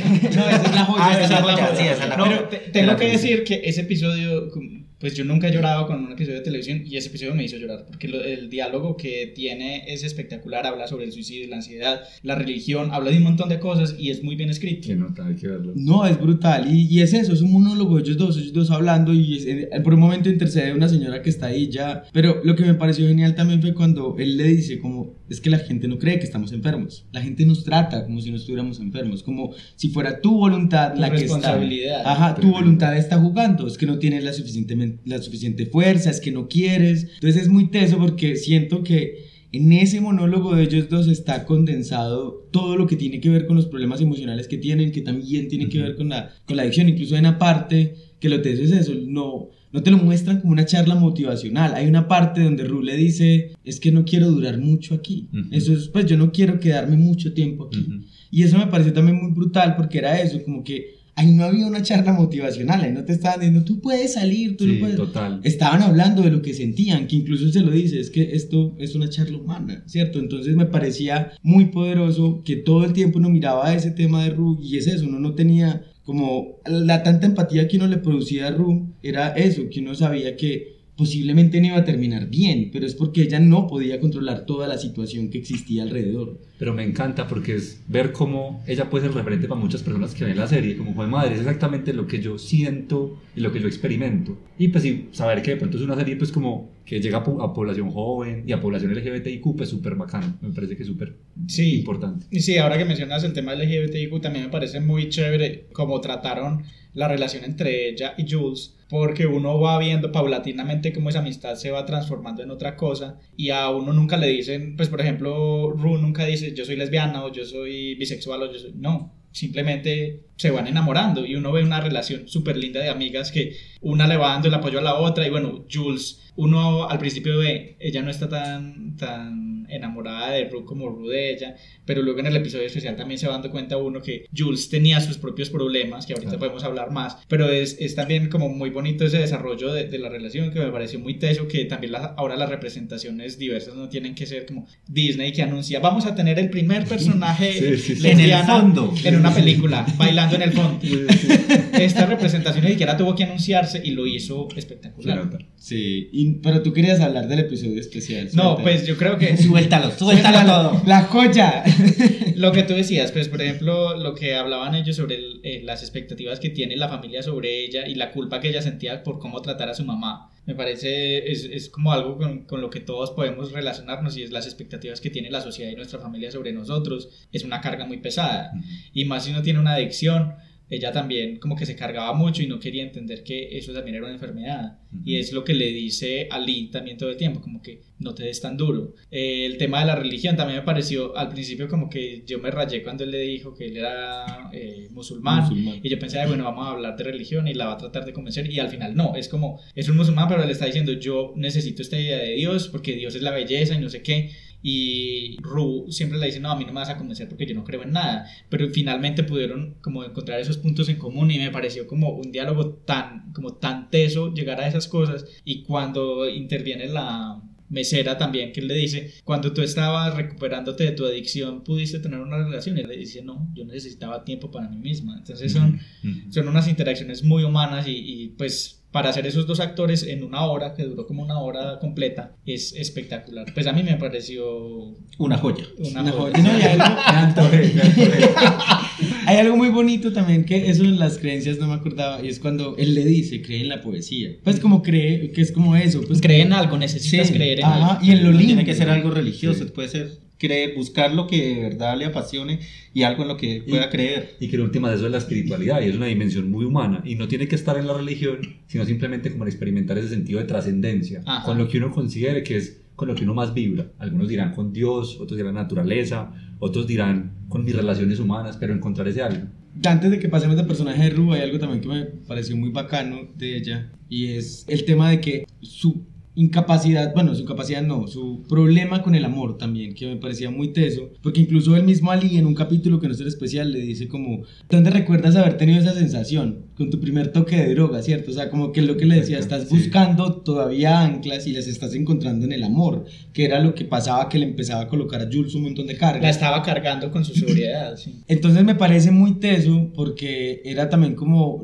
esa es la joya. Ah, esa es la joya, joya. sí, esa es la No, joya. tengo la que decir que ese episodio, pues yo nunca he llorado con un episodio de televisión y ese episodio me hizo llorar, porque lo- el diálogo que tiene es espectacular, habla sobre el suicidio, la ansiedad, la religión, habla de un montón de cosas y es muy bien escrito. Qué nota, hay que verlo. No, es brutal. Y, y es eso, es un monólogo ellos dos, ellos dos hablando y es- eh, por un momento intercede una señora que está ahí ya. Pero lo que me pareció genial también fue cuando él le dice como, es que la gente no cree que estamos enfermos. La gente nos trata como si no estuviéramos enfermos, como si fuera tu voluntad la que está. responsabilidad. Ajá, tu voluntad está jugando, es que no tienes la suficiente, la suficiente fuerza, es que no quieres. Entonces es muy teso porque siento que en ese monólogo de ellos dos está condensado todo lo que tiene que ver con los problemas emocionales que tienen, que también tiene que ver con la, con la adicción. Incluso hay una parte que lo teso es eso, no, no te lo muestran como una charla motivacional. Hay una parte donde Ru le dice, es que no quiero durar mucho aquí. Ujú. Eso es, pues yo no quiero quedarme mucho tiempo aquí. Ujú. Y eso me pareció también muy brutal porque era eso, como que ahí no había una charla motivacional, ahí no te estaban diciendo, tú puedes salir, tú Sí, no puedes. total. Estaban hablando de lo que sentían, que incluso se lo dice, es que esto es una charla humana, ¿cierto? Entonces me parecía muy poderoso que todo el tiempo uno miraba ese tema de Ru y es eso, uno no tenía como la tanta empatía que uno le producía a Ru, era eso, que uno sabía que posiblemente no iba a terminar bien, pero es porque ella no podía controlar toda la situación que existía alrededor. Pero me encanta porque es ver cómo ella puede ser referente para muchas personas que ven la serie, como fue madre, es exactamente lo que yo siento y lo que yo experimento. Y pues sí, saber que de pronto es una serie pues como que llega a, po- a población joven y a población LGBTIQ, pues súper bacano, me parece que es súper Sí. importante. Y sí, ahora que mencionas el tema LGBTIQ, también me parece muy chévere cómo trataron la relación entre ella y Jules, porque uno va viendo paulatinamente cómo esa amistad se va transformando en otra cosa y a uno nunca le dicen, pues por ejemplo, Rue nunca dice yo soy lesbiana o yo soy bisexual o yo soy... No, simplemente se van enamorando y uno ve una relación súper linda de amigas que una le va dando el apoyo a la otra y bueno, Jules, uno al principio ve, ella no está tan, tan enamorada de Rue como Rue de ella, pero luego en el episodio especial también se va dando cuenta uno que Jules tenía sus propios problemas, que ahorita Claro. podemos hablar más, pero es, es también como muy bonito ese desarrollo de, de la relación que me pareció muy teso, que también la- ahora las representaciones diversas no tienen que ser como Disney que anuncia, vamos a tener el primer personaje Sí, sí, sí. En el fondo. en una película, bailando en el fondo. Esta representación ni siquiera tuvo que anunciarse y lo hizo espectacular. nota. Sí, y- pero tú querías hablar del episodio especial. No, suéltalo. pues yo creo que Suéltalo, suéltalo todo. La joya. lo que tú decías, pues por ejemplo, lo que hablaban ellos sobre el- eh, las expectativas que tiene la familia sobre ella y la culpa que ella sentía por cómo tratar a su mamá. Me parece, es, es como algo con, con lo que todos podemos relacionarnos y es las expectativas que tiene la sociedad y nuestra familia sobre nosotros. Es una carga muy pesada. Y más si uno tiene una adicción, ella también como que se cargaba mucho y no quería entender que eso también era una enfermedad. Y es lo que le dice a Lee también todo el tiempo, como que no te des tan duro. Eh, el tema de la religión también me pareció al principio como que yo me rayé cuando él le dijo que él era eh, musulmán. Musulmán. Y yo pensé, "Ay, bueno, vamos a hablar de religión y la va a tratar de convencer. Y al final no, es como, es un musulmán, pero le está diciendo, yo necesito esta idea de Dios porque Dios es la belleza y no sé qué. Y Ru siempre le dice, no, a mí no me vas a convencer porque yo no creo en nada. Pero finalmente pudieron como encontrar esos puntos en común y me pareció como un diálogo tan, como tan teso llegar a esas cosas. Y cuando interviene la mesera también, que le dice, cuando tú estabas recuperándote de tu adicción, pudiste tener una relación. Y le dice, no, yo necesitaba tiempo para mí misma. Entonces son, son unas interacciones muy humanas y, y, pues para hacer esos dos actores en una hora, que duró como una hora completa, es espectacular. Pues a mí me pareció Una joya. una, Una joya. joya. No, y hay algo-. Hay algo muy bonito también que eso en las creencias no me acordaba y es cuando él le dice, cree en la poesía. Pues como cree, que es como eso. Pues Cree en algo, necesitas Sí, creer en ajá, algo. y en lo No lindo. tiene que ser algo religioso, puede ser creer, buscar lo que de verdad le apasione y algo en lo que pueda Y- creer. Y que en última de eso es la espiritualidad y es una dimensión muy humana y no tiene que estar en la religión, sino simplemente como en experimentar ese sentido de trascendencia, con lo que uno considere que es con lo que uno más vibra. Algunos dirán con Dios, otros dirán naturaleza, otros dirán con mis relaciones humanas, pero encontrar ese algo. Antes de que pasemos del personaje de Ru, hay algo también que me pareció muy bacano de ella y es el tema de que su incapacidad, bueno, su incapacidad no, su problema con el amor también, que me parecía muy teso, porque incluso el mismo Ali en un capítulo que no es el especial le dice como, ¿dónde recuerdas haber tenido esa sensación con tu primer toque de droga, cierto? O sea, como que es lo que le decía, estás Sí. buscando todavía anclas y las estás encontrando en el amor, que era lo que pasaba que le empezaba a colocar a Jules un montón de carga. La estaba cargando con su sobriedad, sí. Entonces me parece muy teso porque era también como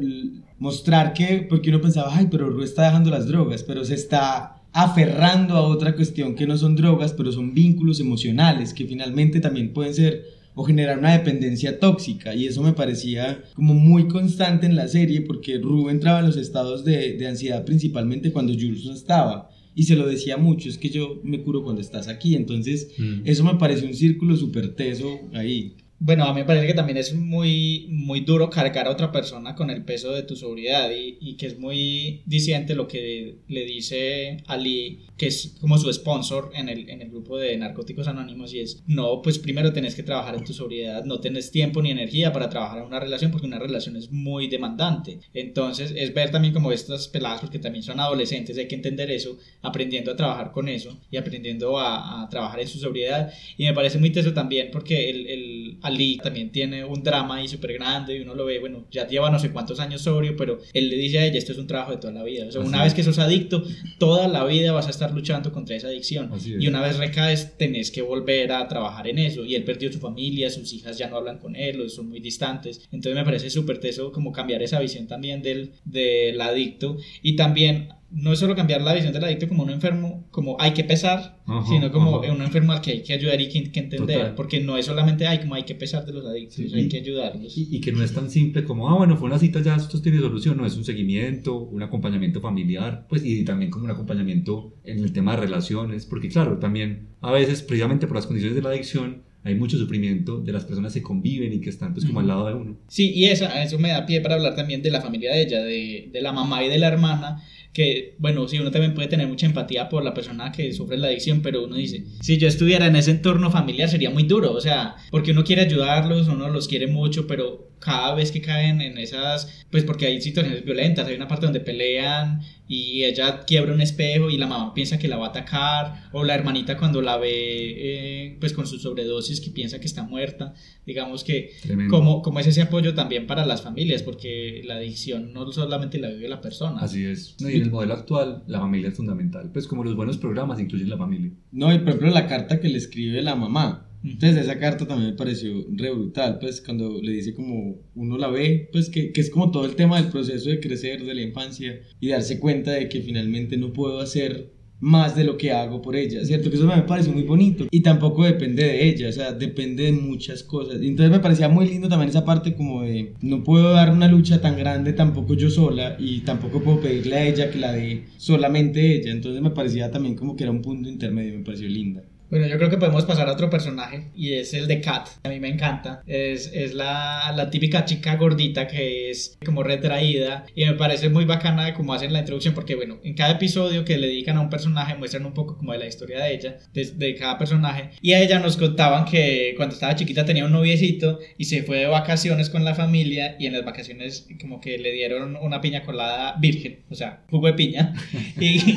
mostrar que, porque uno pensaba, ay, pero Ru está dejando las drogas, pero se está aferrando a otra cuestión que no son drogas, pero son vínculos emocionales que finalmente también pueden ser o generar una dependencia tóxica. Y eso me parecía como muy constante en la serie porque Ru entraba en los estados de, de ansiedad principalmente cuando Jules no estaba. Y se lo decía mucho, es que yo me curo cuando estás aquí, entonces eso me pareció un círculo súper teso ahí. Bueno, a mí me parece que también es muy, muy duro cargar a otra persona con el peso de tu sobriedad y, y que es muy diciente lo que le dice Ali, que es como su sponsor en el, en el grupo de Narcóticos Anónimos y es, no, pues primero tenés que trabajar en tu sobriedad, no tenés tiempo ni energía para trabajar en una relación porque una relación es muy demandante. Entonces es ver también como estas peladas, porque también son adolescentes, hay que entender eso, aprendiendo a trabajar con eso y aprendiendo a, a trabajar en su sobriedad. Y me parece muy teso también porque el, el Ali también tiene un drama ahí súper grande y uno lo ve, bueno, ya lleva no sé cuántos años sobrio, pero él le dice a ella, esto es un trabajo de toda la vida. O sea, Así una es. vez que sos adicto, toda la vida vas a estar luchando contra esa adicción. Es. Y una vez recaes, tenés que volver a trabajar en eso. Y él perdió su familia, sus hijas ya no hablan con él, o son muy distantes. Entonces me parece súper teso como cambiar esa visión también del, del adicto. Y también no es solo cambiar la visión del adicto como un enfermo, como hay que pesar, Ajá, sino como ajá. un enfermo al que hay que ayudar y que, que entender, Total. porque no es solamente hay como hay que pesar de los adictos, hay que ayudarlos. Y, y que no es tan simple como, ah, bueno, fue una cita, ya esto tiene solución, no, es un seguimiento, un acompañamiento familiar, pues, y también como un acompañamiento en el tema de relaciones, porque claro, también a veces, precisamente por las condiciones de la adicción, hay mucho sufrimiento de las personas que conviven y que están pues como al lado de uno. Sí, y eso, eso me da pie para hablar también de la familia de ella, de, de la mamá y de la hermana, que, bueno, sí, uno también puede tener mucha empatía por la persona que sufre la adicción, pero uno dice, si yo estuviera en ese entorno familiar sería muy duro, o sea, porque uno quiere ayudarlos, uno los quiere mucho, pero cada vez que caen en esas, pues porque hay situaciones violentas, hay una parte donde pelean y ella quiebra un espejo y la mamá piensa que la va a atacar, o la hermanita cuando la ve eh, pues con su sobredosis que piensa que está muerta, digamos que Tremendo. como, como es ese apoyo también para las familias, porque la adicción no solamente la vive la persona. Así es. No, y en el modelo actual, la familia es fundamental. Pues como los buenos programas incluyen la familia. No, y por ejemplo la carta que le escribe la mamá. Entonces esa carta también me pareció re brutal, pues cuando le dice como uno la ve, pues que, que es como todo el tema del proceso de crecer, de la infancia y darse cuenta de que finalmente no puedo hacer más de lo que hago por ella, ¿cierto? Que eso me parece muy bonito y tampoco depende de ella, o sea, depende de muchas cosas. Y entonces me parecía muy lindo también esa parte como de no puedo dar una lucha tan grande tampoco yo sola y tampoco puedo pedirle a ella que la dé solamente ella, entonces me parecía también como que era un punto intermedio, me pareció linda. Bueno, yo creo que podemos pasar a otro personaje y es el de Kat. A mí me encanta. Es, es la, la típica chica gordita que es como retraída y me parece muy bacana de cómo hacen la introducción porque, bueno, en cada episodio que le dedican a un personaje muestran un poco como de la historia de ella, de, de cada personaje. Y a ella nos contaban que cuando estaba chiquita tenía un noviecito y se fue de vacaciones con la familia y en las vacaciones como que le dieron una piña colada virgen, o sea, jugo de piña. y,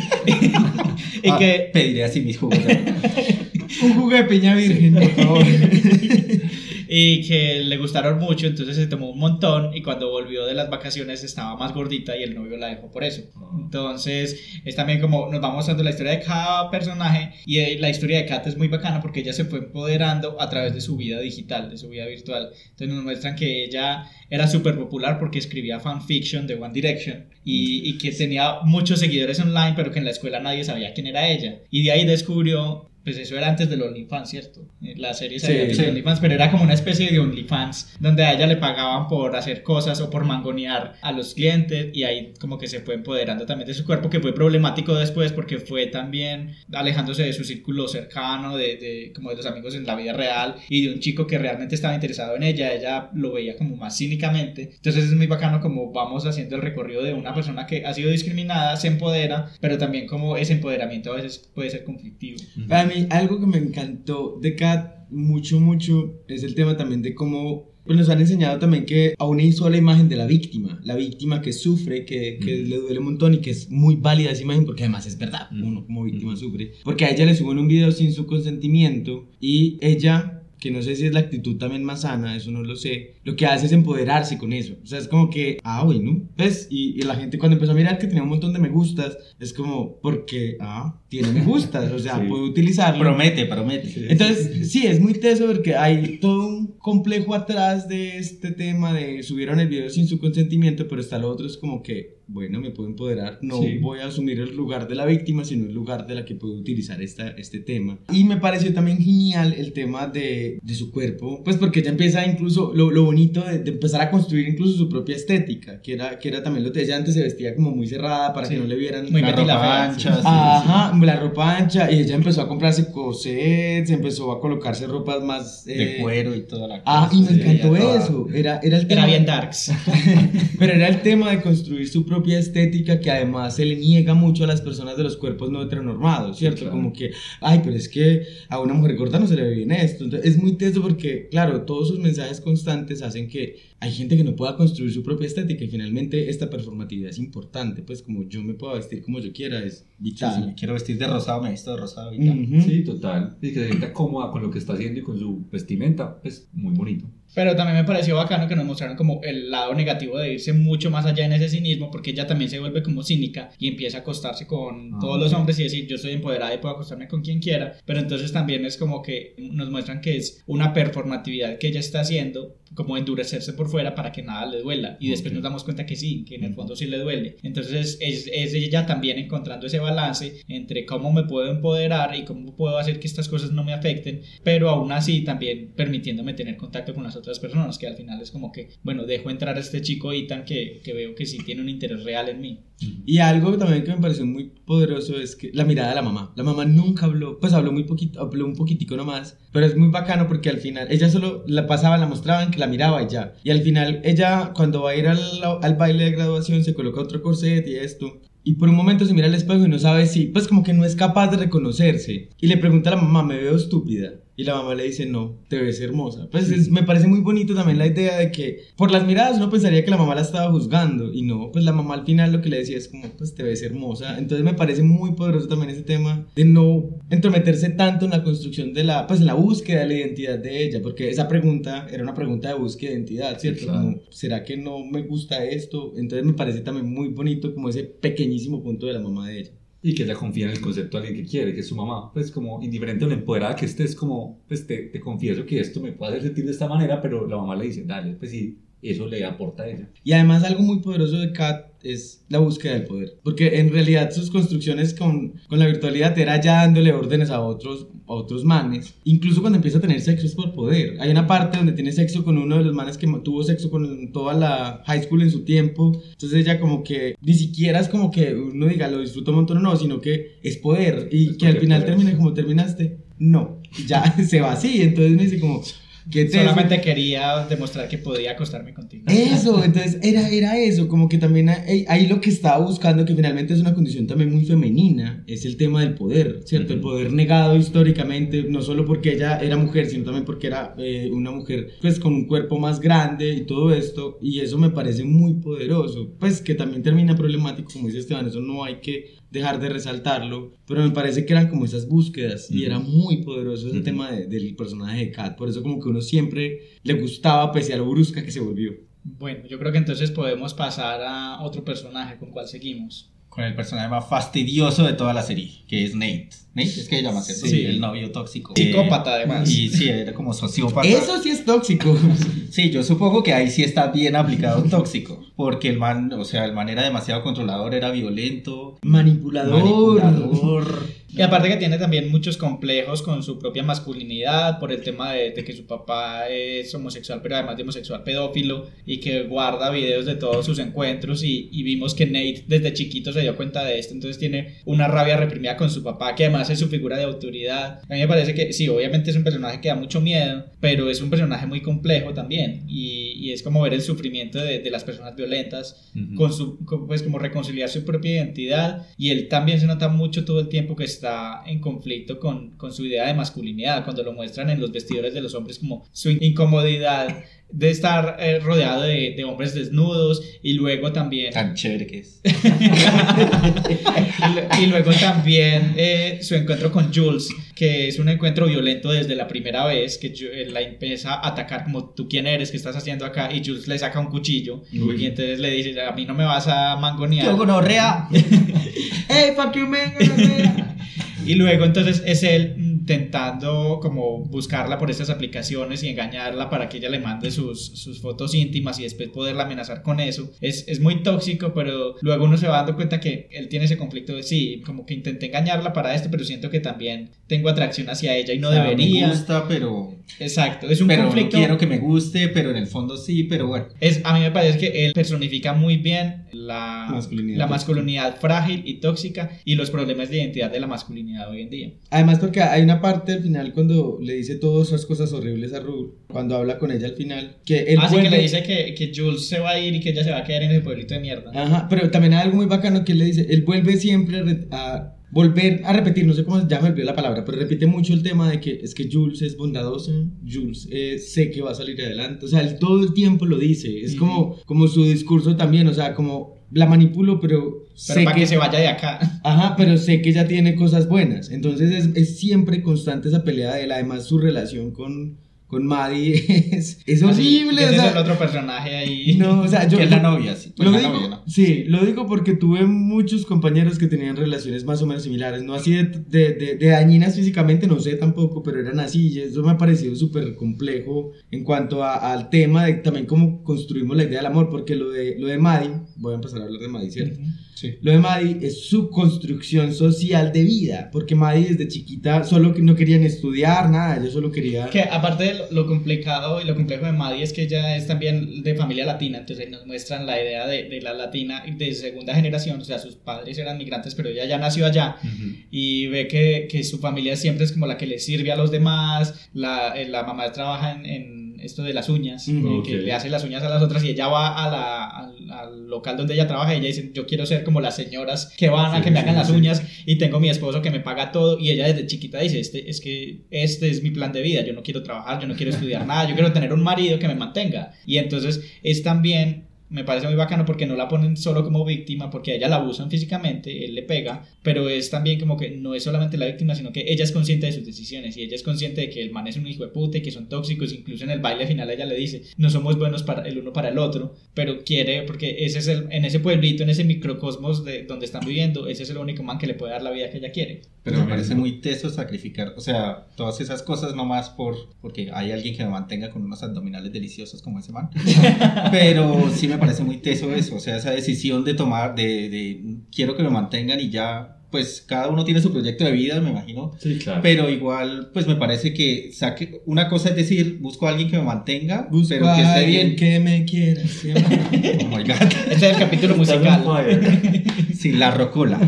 y Ah, que Pediré así mis jugos. Un jugo de piña virgen, por favor. y que le gustaron mucho, entonces se tomó un montón y cuando volvió de las vacaciones estaba más gordita y el novio la dejó por eso. Entonces es también como nos va mostrando la historia de cada personaje y eh, la historia de Kat es muy bacana porque ella se fue empoderando a través de su vida digital, de su vida virtual. Entonces nos muestran que ella era súper popular porque escribía fanfiction de One Direction y, y que tenía muchos seguidores online pero que en la escuela nadie sabía quién era ella. Y de ahí descubrió pues eso era antes del OnlyFans, ¿cierto? Eh, La serie se Sí, visto sí. OnlyFans, pero era como una especie de OnlyFans donde a ella le pagaban por hacer cosas o por mangonear a los clientes y ahí como que se fue empoderando también de su cuerpo, que fue problemático después porque fue también alejándose de su círculo cercano, de, de como de los amigos en la vida real y de un chico que realmente estaba interesado en ella, ella lo veía como más cínicamente. Entonces es muy bacano como vamos haciendo el recorrido de una persona que ha sido discriminada, se empodera, pero también como ese empoderamiento a veces puede ser conflictivo. Para mí, algo que me encantó de Kat mucho, mucho, es el tema también de cómo pues nos han enseñado también que aún hay sola imagen de la víctima, la víctima que sufre, que, que le duele un montón y que es muy válida esa imagen porque además es verdad, uno como víctima sufre. Porque a ella le suben un video sin su consentimiento y ella que no sé si es la actitud también más sana, eso no lo sé, lo que hace es empoderarse con eso. O sea, es como que, ah, bueno, pues, y, y la gente cuando empezó a mirar que tenía un montón de me gustas, es como, porque, ah, tiene me gustas, o sea, Sí. puede utilizarlo. Promete, promete. Entonces, sí, es muy teso porque hay todo un complejo atrás de este tema de subieron el video sin su consentimiento, pero está lo otro, es como que, bueno, me puedo empoderar, no Sí. voy a asumir el lugar de la víctima, sino el lugar de la que puedo utilizar esta, este tema. Y me pareció también genial el tema de, de su cuerpo, pues porque ella empieza incluso, lo, lo bonito de, de empezar a construir incluso su propia estética, que era, que era también lo que ella antes se vestía como muy cerrada para Sí. que no le vieran Muy La ropa ancha, sí. sí, Ajá, la ropa ancha y ella empezó a comprarse cosets, empezó a colocarse ropas más... De eh, cuero y toda la Ah, cosa, y me encantó toda- eso. Era, era el tema. Era bien darks. Pero era el tema de construir su propia estética que además se le niega mucho a las personas de los cuerpos no heteronormados, ¿cierto? claro. Como que, ay, pero es que a una mujer gorda no se le ve bien esto. Entonces, es muy teso porque, claro, todos sus mensajes constantes hacen que hay gente que no pueda construir su propia estética y finalmente esta performatividad es importante. Pues como yo me puedo vestir como yo quiera es vital. sí, me quiero vestir de rosado, me visto de rosado y tal. Ujú. Sí, total. Y que se sienta cómoda con lo que está haciendo y con su vestimenta, pues muy bonito. Pero también me pareció bacano que nos mostraron como el lado negativo de irse mucho más allá en ese cinismo, porque ella también se vuelve como cínica y empieza a acostarse con Ah, todos los hombres y decir yo soy empoderada y puedo acostarme con quien quiera. Pero entonces también es como que nos muestran que es una performatividad que ella está haciendo, como endurecerse por fuera para que nada le duela. Y después Ok. nos damos cuenta que sí, que en el fondo sí le duele. Entonces es, es ella también encontrando ese balance entre cómo me puedo empoderar y cómo puedo hacer que estas cosas no me afecten, pero aún así también permitiéndome tener contacto con las otras personas, que al final es como que, bueno, dejo entrar a este chico Ethan que, que veo que sí tiene un interés real en mí. Y algo también que me pareció muy poderoso es que la mirada de la mamá. La mamá nunca habló, pues habló muy poquito, habló un poquitico nomás, pero es muy bacano porque al final ella solo la pasaban, la mostraban, que la miraba y ya. Y al final ella cuando va a ir al, al baile de graduación se coloca otro corset y esto. Y por un momento se mira al espejo y no sabe si, pues como que no es capaz de reconocerse. Y le pregunta a la mamá, ¿me veo estúpida? Y la mamá le dice, no, te ves hermosa. Pues es- me parece muy bonito también la idea de que por las miradas uno pensaría que la mamá la estaba juzgando. Y no, pues la mamá al final lo que le decía es como, pues te ves hermosa. Entonces me parece muy poderoso también ese tema de no entrometerse tanto en la construcción de la, pues en la búsqueda de la identidad de ella. Porque esa pregunta era una pregunta de búsqueda de identidad, ¿cierto? claro. Como, ¿será que no me gusta esto? Entonces me parece también muy bonito como ese pequeñísimo punto de la mamá de ella. Y que ella confía en el concepto de alguien que quiere, que es su mamá. Pues como indiferente o lo empoderada que estés, como, pues te, te confieso que esto me puede hacer sentir de esta manera, pero la mamá le dice, dale, pues sí, eso le aporta a ella. Y además algo muy poderoso de Kat es la búsqueda del poder. Porque en realidad sus construcciones con, con la virtualidad era ya dándole órdenes a otros, a otros manes. Incluso cuando empieza a tener sexo es por poder. Hay una parte donde tiene sexo con uno de los manes que tuvo sexo con toda la high school en su tiempo. Entonces ella como que ni siquiera es como que uno diga lo disfruto un montón o no, sino que es poder. Y que al final termine como terminaste. No, ya se va así. Entonces me dice como... ¿qué te Solamente quería demostrar que podía acostarme contigo. eso, entonces era, era eso, como que también ahí, ahí lo que estaba buscando, que finalmente es una condición también muy femenina, es el tema del poder, ¿cierto? El Ujú. poder negado históricamente, no solo porque ella era mujer, sino también porque era eh, una mujer pues con un cuerpo más grande y todo esto, y eso me parece muy poderoso, pues que también termina problemático, como dice Esteban, eso no hay que dejar de resaltarlo, pero me parece que eran como esas búsquedas y Ujú. era muy poderoso ese tema de- del personaje de Kat, por eso como que uno siempre le gustaba pese a lo brusca que se volvió. Bueno, yo creo que entonces podemos pasar a otro personaje con cual seguimos. Con el personaje más fastidioso de toda la serie, que es Nate. Nate es que se llama, ¿cierto? Sí. El novio tóxico. Psicópata, Eh, además. Y sí, era como sociópata. Eso sí es tóxico. Sí, yo supongo que ahí sí está bien aplicado tóxico. Porque el man, o sea, el man era demasiado controlador, era violento, Manipulador. manipulador. Y aparte que tiene también muchos complejos con su propia masculinidad por el tema de, de que su papá es homosexual, pero además de homosexual pedófilo y que guarda videos de todos sus encuentros y, y vimos que Nate desde chiquito se dio cuenta de esto, entonces tiene una rabia reprimida con su papá que además es su figura de autoridad. A mí me parece que sí, obviamente es un personaje que da mucho miedo, pero es un personaje muy complejo también y, y es como ver el sufrimiento de, de las personas violentas Ujú. con su, con, pues como reconciliar su propia identidad y él también se nota mucho todo el tiempo que está en conflicto con, con su idea de masculinidad cuando lo muestran en los vestidores de los hombres como su incomodidad de estar eh, rodeado de, de hombres desnudos y luego también Tan chévere que es. y, lu- y luego también eh, su encuentro con Jules, que es un encuentro violento desde la primera vez, que la empieza a atacar como tú quién eres, qué estás haciendo acá, y Jules le saca un cuchillo Uy. y entonces le dice, a mí no me vas a mangonear. Yo gonorrea. ¡Ey, fuck you, man! gonorrea! Y luego entonces es él intentando como buscarla por estas aplicaciones y engañarla para que ella le mande sus, sus fotos íntimas y después poderla amenazar con eso. Es, es muy tóxico, pero luego uno se va dando cuenta que él tiene ese conflicto de sí, como que intenté engañarla para esto, pero siento que también tengo atracción hacia ella y no O sea, debería. Me gusta, pero, Exacto, es un pero no conflicto. quiero que me guste, pero en el fondo sí, pero bueno. Es, a mí me parece que él personifica muy bien la Masculinidad la tóxica. masculinidad frágil y tóxica y los problemas de identidad de la masculinidad hoy en día. Además, porque hay una parte al final cuando le dice todas esas cosas horribles a Ruth, cuando habla con ella al final, que él Así vuelve- que le dice que, que Jules se va a ir y que ella se va a quedar en el pueblito de mierda. Ajá, pero también hay algo muy bacano que él le dice, él vuelve siempre a, volver a repetir, no sé cómo ya me olvidó la palabra, pero repite mucho el tema de que es que Jules es bondadosa, Jules eh, sé que va a salir adelante, o sea, él todo el tiempo lo dice, es como, como su discurso también, o sea, como la manipulo, pero, Pero sé para que se vaya de acá. Ajá, pero sé que ella tiene cosas buenas. Entonces es, es siempre constante esa pelea de él. Además, su relación con, con Maddie es, es horrible. o sea, es el otro personaje ahí. No, o sea, yo. que es la yo- novia, sí. Pues lo la digo, novia, ¿no? Sí, lo digo porque tuve muchos compañeros que tenían relaciones más o menos similares, no así de, de, de- de dañinas físicamente, no sé tampoco, pero eran así, y eso me ha parecido súper complejo en cuanto a- al tema de también cómo construimos la idea del amor, porque lo de, lo de Maddie, voy a empezar a hablar de Maddie, ¿cierto? Sí. Lo de Maddie es su construcción social de vida, porque Maddie desde chiquita solo que no querían estudiar, nada, ella solo quería... Que aparte de lo, lo complicado y lo complejo de Maddie es que ella es también de familia latina, entonces nos muestran la idea de, de la latina de segunda generación, o sea, sus padres eran migrantes, pero ella ya nació allá y ve que, que su familia siempre es como la que le sirve a los demás, la, eh, la mamá trabaja en, en esto de las uñas, Mm, eh, ok. que le hace las uñas a las otras y ella va a la, al, al local donde ella trabaja y ella dice, yo quiero ser como las señoras que van a que me sí, hagan las sí. uñas y tengo mi esposo que me paga todo y ella desde chiquita dice, este, es que este es mi plan de vida, yo no quiero trabajar, yo no quiero estudiar nada, yo quiero tener un marido que me mantenga. Y entonces es también, me parece muy bacano porque no la ponen solo como víctima, porque a ella la abusan físicamente, él le pega, pero es también como que no es solamente la víctima, sino que ella es consciente de sus decisiones y ella es consciente de que el man es un hijo de puta y que son tóxicos, incluso en el baile final ella le dice, no somos buenos para el uno para el otro, pero quiere, porque ese es el, en ese pueblito, en ese microcosmos de donde están viviendo, ese es el único man que le puede dar la vida que ella quiere. Pero me parece muy teso sacrificar, o sea, todas esas cosas nomás por, porque hay alguien que me mantenga con unos abdominales deliciosos como ese man. Pero sí me parece muy teso eso, o sea, esa decisión de tomar, de, de quiero que me mantengan y ya, pues cada uno tiene su proyecto de vida, me imagino. Sí, claro. Pero igual, pues me parece que saque, una cosa es decir, busco a alguien que me mantenga, Busco pero que esté alguien bien. que me quiera. siempre. Oh my God. Ese es el capítulo musical. Sí, la rocola.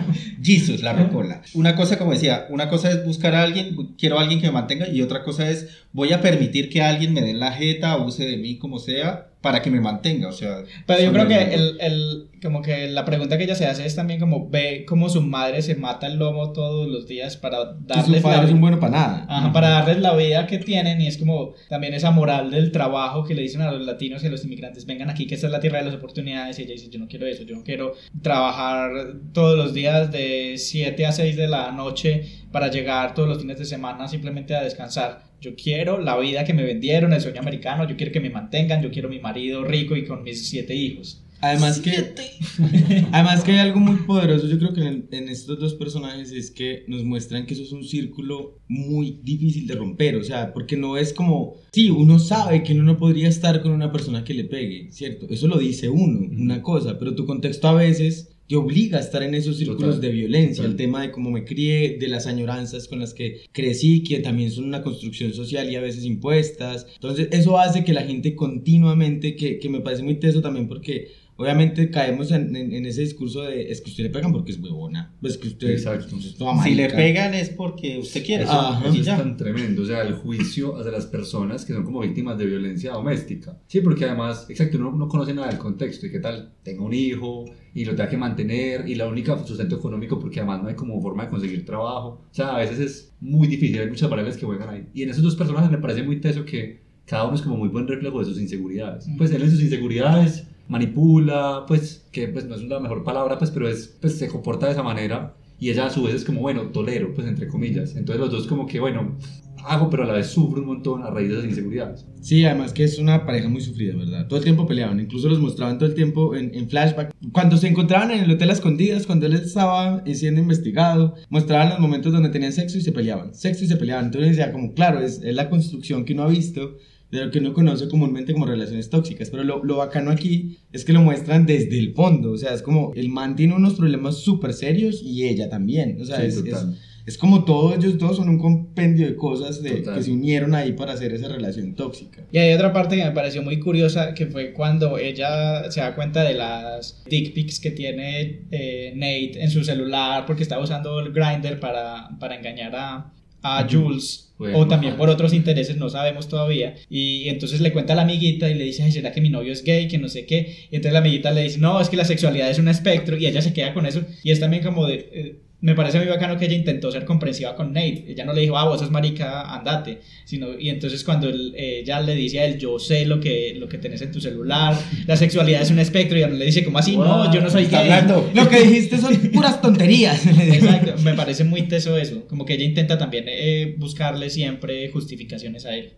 Jesus, la rocola. Una cosa, como decía, una cosa es buscar a alguien, quiero a alguien que me mantenga, y otra cosa es, voy a permitir que alguien me dé la jeta, abuse de mí, como sea, para que me mantenga. O sea, Pero yo creo que el, el, como que la pregunta que ella se hace es también como ve cómo su madre se mata el lomo todos los días para darles su padre es un bueno para nada. Ajá, para darles la vida que tienen y es como también esa moral del trabajo que le dicen a los latinos y a los inmigrantes, vengan aquí que esta es la tierra de las oportunidades y ella dice, yo no quiero eso, yo no quiero trabajar todos los días de 7 a 6 de la noche para llegar todos los fines de semana simplemente a descansar. Yo quiero la vida que me vendieron, el sueño americano, yo quiero que me mantengan, yo quiero mi marido rico y con mis siete hijos. Además que, además que hay algo muy poderoso, yo creo que en, en estos dos personajes es que nos muestran que eso es un círculo muy difícil de romper, o sea, porque no es como, sí, uno sabe que uno no podría estar con una persona que le pegue, ¿cierto? Eso lo dice uno, una cosa, pero tu contexto a veces te obliga a estar en esos círculos Total, de violencia, total. el tema de cómo me crié, de las añoranzas con las que crecí, que también son una construcción social y a veces impuestas. Entonces eso hace que la gente continuamente, que, que me parece muy teso también porque obviamente caemos en, en- en ese discurso de es que usted le pegan porque es huevona, pues que usted Exacto. es toda Si le marica". pegan es porque usted quiere. Ajá. y Eso ya. es tan tremendo, o sea, el juicio hacia las personas que son como víctimas de violencia doméstica. Sí, porque además, exacto, uno no conoce nada del contexto. ¿Y qué tal? Tengo un hijo y lo tenga que mantener y la única sustento económico porque además no hay como forma de conseguir trabajo. O sea, a veces es muy difícil, hay muchas variables que juegan ahí. Y en esos dos personajes me parece muy teso que cada uno es como muy buen reflejo de sus inseguridades. Pues él en sus inseguridades manipula, pues que pues no es la mejor palabra, pues pero es pues se comporta de esa manera y ella a su vez es como bueno, tolero, pues entre comillas. Entonces los dos como que bueno, hago pero a la vez sufro un montón a raíz de esas inseguridades. Sí, además que es una pareja muy sufrida, ¿verdad? Todo el tiempo peleaban, incluso los mostraban todo el tiempo en, en flashback. Cuando se encontraban en el hotel a escondidas, cuando él estaba siendo investigado, mostraban los momentos donde tenían sexo y se peleaban, sexo y se peleaban. Entonces ya como, claro, es, es la construcción que uno ha visto de lo que uno conoce comúnmente como relaciones tóxicas, pero lo, lo bacano aquí es que lo muestran desde el fondo, o sea, es como el man tiene unos problemas súper serios y ella también, o sea, Sí, es, es, es como todos ellos dos son un compendio de cosas de, que se unieron ahí para hacer esa relación tóxica. Y hay otra parte que me pareció muy curiosa, que fue cuando ella se da cuenta de las dick pics que tiene eh, Nate en su celular porque estaba usando el grinder para, para engañar a, a Jules. Bueno, o también por otros intereses, no sabemos todavía. Y entonces le cuenta a la amiguita y le dice, ay, ¿será que mi novio es gay? Que no sé qué. Y entonces la amiguita le dice, no, es que la sexualidad es un espectro. Y ella se queda con eso. Y es también como de... eh, me parece muy bacano que ella intentó ser comprensiva con Nate. Ella no le dijo, ah, vos sos marica, andate. Sino, y entonces cuando él- ella le dice a él, yo sé lo que, lo que tenés en tu celular, la sexualidad es un espectro, y ella no le dice, como así? No, yo no soy gay. hablando. Lo que dijiste son puras tonterías. Exacto, me parece muy teso eso. Como que ella intenta también eh, buscarle siempre justificaciones a él.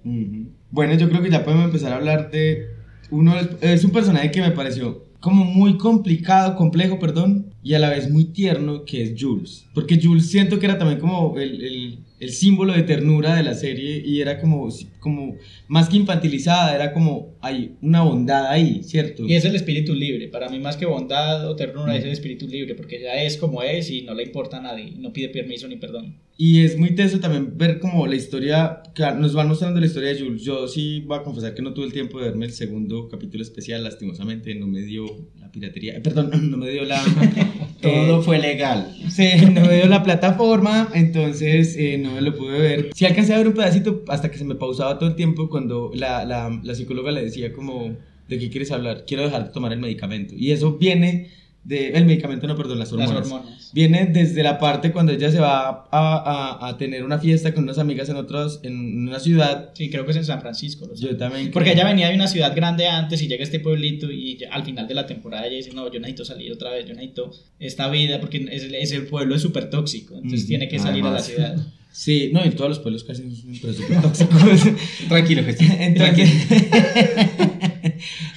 Bueno, yo creo que ya podemos empezar a hablar de uno. Es un personaje que me pareció como muy complicado, complejo, perdón, y a la vez muy tierno, que es Jules. Porque Jules siento que era también como el, el- el símbolo de ternura de la serie y era como, como más que infantilizada, era como hay una bondad ahí, ¿cierto? Y es el espíritu libre. Para mí, más que bondad o ternura, es el espíritu libre, porque ella es como es y no le importa a nadie, no pide permiso ni perdón. Y es muy teso también ver como la historia, que nos van mostrando la historia de Jules. Yo sí voy a confesar que no tuve el tiempo de verme el segundo capítulo especial, lastimosamente no me dio la piratería, eh, perdón, no me dio la... Todo eh, fue legal. Sí, no me dio la plataforma, entonces eh, no me lo pude ver. Sí alcancé a ver un pedacito hasta que se me pausaba todo el tiempo cuando la, la, la psicóloga le decía como, ¿de qué quieres hablar? Quiero dejar de tomar el medicamento. Y eso viene de... El medicamento, no, perdón, las Las hormonas. Viene desde la parte cuando ella se va a, a- a tener una fiesta con unas amigas en, otros, en una ciudad. Sí, creo que es en San Francisco. lo sé. Yo también. Porque creo. ella venía de una ciudad grande antes y llega a este pueblito y al final de la temporada ella dice, no, yo necesito salir otra vez, yo necesito esta vida porque es, es el pueblo es súper tóxico, entonces tiene que salir a la ciudad. Sí, no, y todos los pueblos casi son súper tóxicos. Tranquilo, Jesús. Entonces,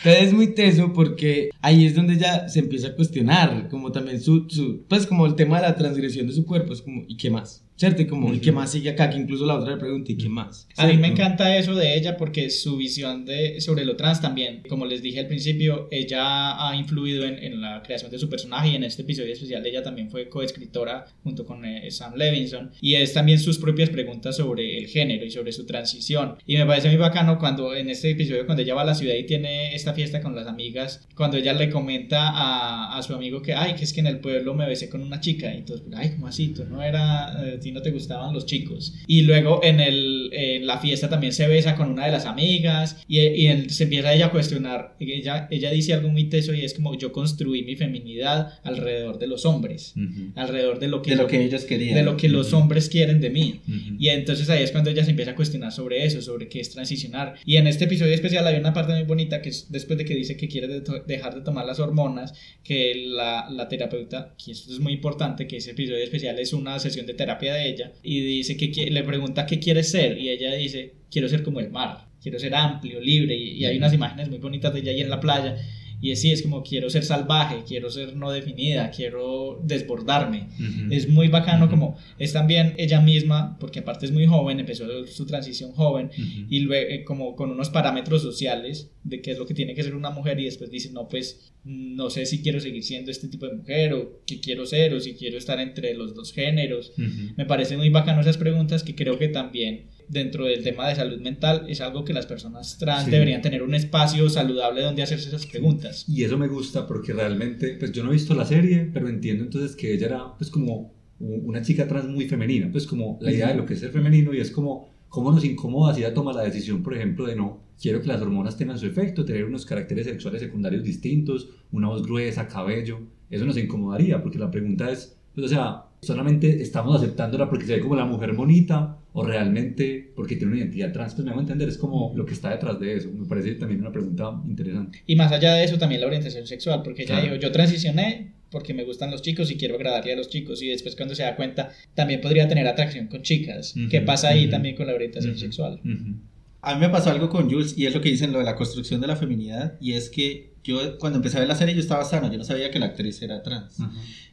entonces es muy teso porque ahí es donde ella se empieza a cuestionar, como también su, su- pues como el tema de la transgresión de su cuerpo, es como, ¿y qué más? ¿Cierto? Y como, ¿y qué más sigue acá? Que incluso la otra le pregunta, ¿y qué más? A mí me encanta eso de ella porque su visión de, sobre lo trans también, como les dije al principio, ella ha influido en, en la creación de su personaje y en este episodio especial ella también fue coescritora junto con eh, Sam Levinson y es también sus propias preguntas sobre el género y sobre su transición y me parece muy bacano cuando en este episodio cuando ella va a la ciudad y tiene esta fiesta con las amigas, cuando ella le comenta a, a su amigo que, ay, que es que en el pueblo me besé con una chica y entonces, ay, ¿cómo así? Tú no era, eh, ti no te gustaban los chicos. Y luego en, el, en la fiesta también se besa con una de las amigas y, y él- se empieza ella a cuestionar. Ella, ella dice algo muy teso y es como yo construí mi feminidad alrededor de los hombres, alrededor de lo que, De lo que ellos querían. de lo que los hombres quieren de mí. Ujú. Y entonces ahí es cuando ella se empieza a cuestionar sobre eso, sobre qué es transicionar. Y en este episodio especial hay una parte muy bonita que es después de que dice que quiere de- dejar de tomar las hormonas, que la, la terapeuta, que esto es muy importante, que ese episodio especial es una sesión de terapia de ella, y dice que le pregunta qué quiere ser, y ella dice, quiero ser como el mar, quiero ser amplio, libre, y, y hay unas imágenes muy bonitas de ella ahí en la playa. Y es, sí, es como quiero ser salvaje, quiero ser no definida, quiero desbordarme. Es muy bacano como es también ella misma, porque aparte es muy joven, empezó su transición joven y luego eh, como con unos parámetros sociales de qué es lo que tiene que ser una mujer y después dice, no, pues no sé si quiero seguir siendo este tipo de mujer o qué quiero ser o si quiero estar entre los dos géneros. Me parece muy bacano esas preguntas que creo que también dentro del tema de salud mental es algo que las personas trans Sí. deberían tener un espacio saludable donde hacerse esas preguntas. Y eso me gusta porque realmente, pues yo no he visto la serie, pero entiendo entonces que ella era pues como una chica trans muy femenina, pues como la idea de lo que es ser femenino y es como cómo nos incomoda si ella toma la decisión, por ejemplo, de no, quiero que las hormonas tengan su efecto, tener unos caracteres sexuales secundarios distintos, una voz gruesa, cabello, eso nos incomodaría porque la pregunta es, pues, o sea, solamente estamos aceptándola porque se ve como la mujer bonita o realmente porque tiene una identidad trans, pues me hago entender, es como lo que está detrás de eso, me parece también una pregunta interesante. Y más allá de eso, también la orientación sexual, porque ella Claro. dijo, yo transicioné porque me gustan los chicos y quiero agradarle a los chicos. Y después cuando se da cuenta, también podría tener atracción con chicas. Ujú, ¿Qué pasa ahí ujú. también con la orientación Ujú. sexual? Ujú. A mí me pasó algo con Jules y es lo que dicen lo de la construcción de la feminidad y es que yo cuando empecé a ver la serie yo estaba sano, yo no sabía que la actriz era trans.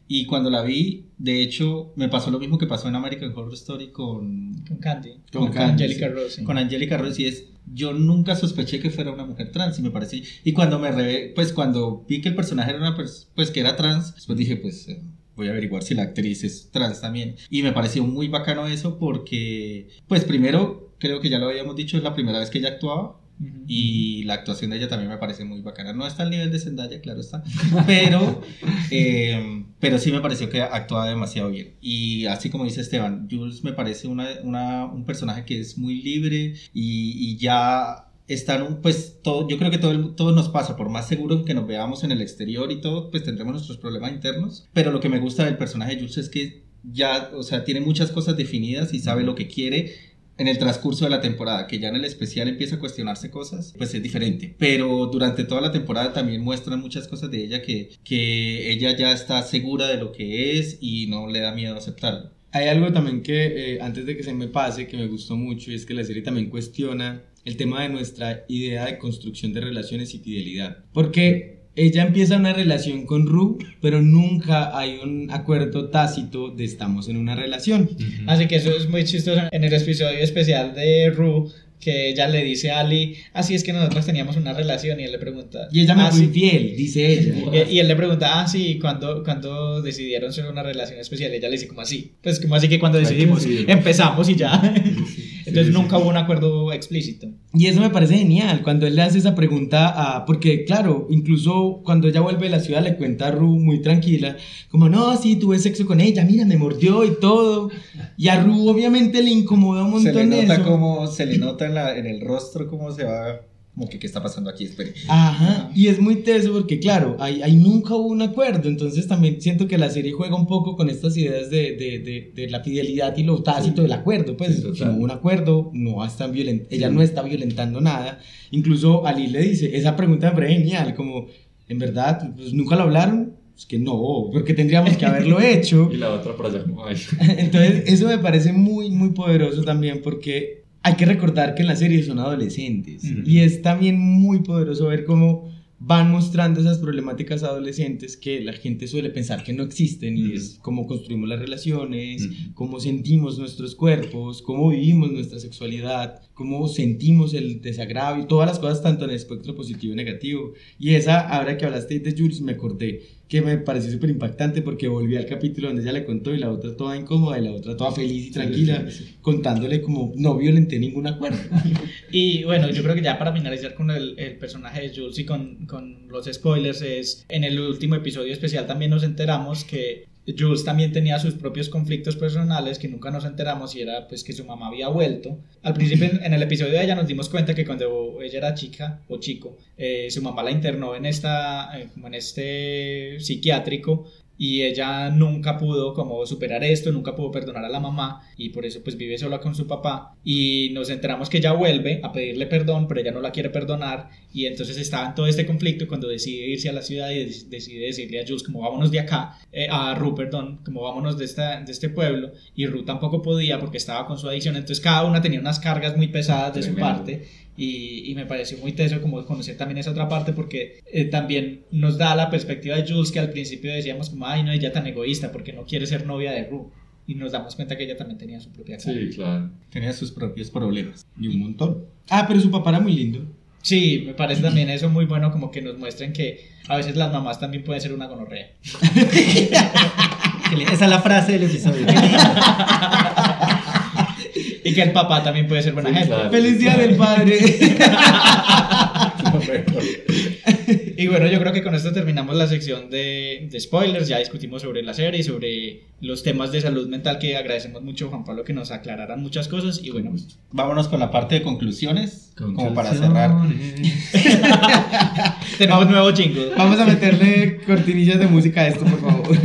Y cuando la vi, de hecho, me pasó lo mismo que pasó en American Horror Story con, Con Candy. Con Con, Candy, Angelica con Angelica Rose y es, yo nunca sospeché que fuera una mujer trans y me pareció, y cuando me re- pues cuando vi que el personaje era una pues que era trans, después dije pues eh, voy a averiguar si la actriz es trans también. Y me pareció muy bacano eso porque pues primero creo que ya lo habíamos dicho es la primera vez que ella actuaba Ujú. y la actuación de ella también me parece muy bacana. No está al nivel de Zendaya, claro está, pero, eh, pero sí me pareció que actuaba demasiado bien. Y así como dice Esteban, Jules me parece una, una- un personaje que es muy libre y, y ya están, pues todo, yo creo que todo, todo nos pasa, por más seguro que nos veamos en el exterior y todo, pues tendremos nuestros problemas internos. Pero lo que me gusta del personaje de Jules es que ya, o sea, tiene muchas cosas definidas y sabe lo que quiere en el transcurso de la temporada, que ya en el especial empieza a cuestionarse cosas, pues es diferente. Pero durante toda la temporada también muestran muchas cosas de ella que, que ella ya está segura de lo que es y no le da miedo aceptarlo. Hay algo también que, eh, antes de que se me pase, que me gustó mucho, y es que la serie también cuestiona el tema de nuestra idea de construcción de relaciones y fidelidad. Porque ella empieza una relación con Ru, pero nunca hay un acuerdo tácito de estamos en una relación. Así que eso es muy chistoso en el episodio especial de Ru que ella le dice a Ali, así es que nosotros teníamos una relación y él le pregunta, Y ella me "Ah, fue sí". infiel, dice ella. Y, y él le pregunta, ah, sí, ¿cuándo, cuando decidieron ser una relación especial? Y ella le dice, como así? Pues como así que cuando decidimos, empezamos y ya. Entonces sí, nunca sí. hubo un acuerdo explícito. Y eso me parece genial, cuando él le hace esa pregunta a... Porque claro, incluso cuando ella vuelve de la ciudad le cuenta a Ru muy tranquila, como, no, sí, tuve sexo con ella, mira, me mordió y todo. Y a Ru obviamente le incomoda un Se le montón nota eso. como, se le nota en, la, en el rostro cómo se va, como que qué está pasando aquí, espere. Ajá, y es muy teso porque claro, ahí, ahí nunca hubo un acuerdo, entonces también siento que la serie juega un poco con estas ideas de, de, de, de la fidelidad y lo tácito del acuerdo, pues Sí, si no hubo un acuerdo, no están violent ella no está violentando nada, incluso Ali le dice, esa pregunta parece genial, como, en verdad, pues nunca lo hablaron, es que no, porque tendríamos que haberlo hecho, Y la otra por allá ay. entonces, eso me parece muy, muy poderoso también porque hay que recordar que en la serie son adolescentes Ujú. y es también muy poderoso ver cómo van mostrando esas problemáticas adolescentes que la gente suele pensar que no existen y Ujú. es cómo construimos las relaciones, Ujú. cómo sentimos nuestros cuerpos, cómo vivimos nuestra sexualidad, cómo sentimos el desagrado y todas las cosas tanto en el espectro positivo y negativo. Y esa, ahora que hablaste de Jules, me acordé que me pareció súper impactante porque volví al capítulo donde ella le contó y la otra toda incómoda y la otra toda feliz y tranquila, sí, sí. contándole como no violenté ningún acuerdo. Y bueno, yo creo que ya para finalizar con el, el personaje de Jules y con, con los spoilers, es en el último episodio especial también nos enteramos que Jules también tenía sus propios conflictos personales que nunca nos enteramos y era pues que su mamá había vuelto. Al principio en, el episodio de ella nos dimos cuenta que cuando ella era chica o chico, eh, su mamá la internó en esta, eh, como en este psiquiátrico y ella nunca pudo como superar esto, nunca pudo perdonar a la mamá y por eso pues vive sola con su papá y nos enteramos que ella vuelve a pedirle perdón pero ella no la quiere perdonar y entonces estaba en todo este conflicto y cuando decide irse a la ciudad y decide decirle a Jules como vámonos de acá, eh, a Ru perdón, como vámonos de, esta, de este pueblo y Ru tampoco podía porque estaba con su adicción. Entonces cada una tenía unas cargas muy pesadas de su parte y, y me pareció muy teso como conocer también esa otra parte porque eh, también nos da la perspectiva de Jules que al principio decíamos como, ay no, ella tan egoísta porque no quiere ser novia de Ru y nos damos cuenta que ella también tenía su propia cara. Sí, claro. Tenía sus propios problemas. Y un montón. Ah, pero su papá era muy lindo. Sí, me parece también eso muy bueno como que nos muestren que a veces las mamás también pueden ser una gonorrea. Esa es la frase del episodio. Y que el papá también puede ser buena Sí, gente. claro. Feliz día del padre. Y bueno, yo creo que con esto terminamos la sección de, de spoilers. Ya discutimos sobre la serie, sobre los temas de salud mental que agradecemos mucho, Juan Pablo, que nos aclararan muchas cosas. Y bueno, Vámonos con la parte de conclusiones, como para cerrar. tenemos nuevo jingle. Vamos a meterle cortinillas de música a esto, por favor.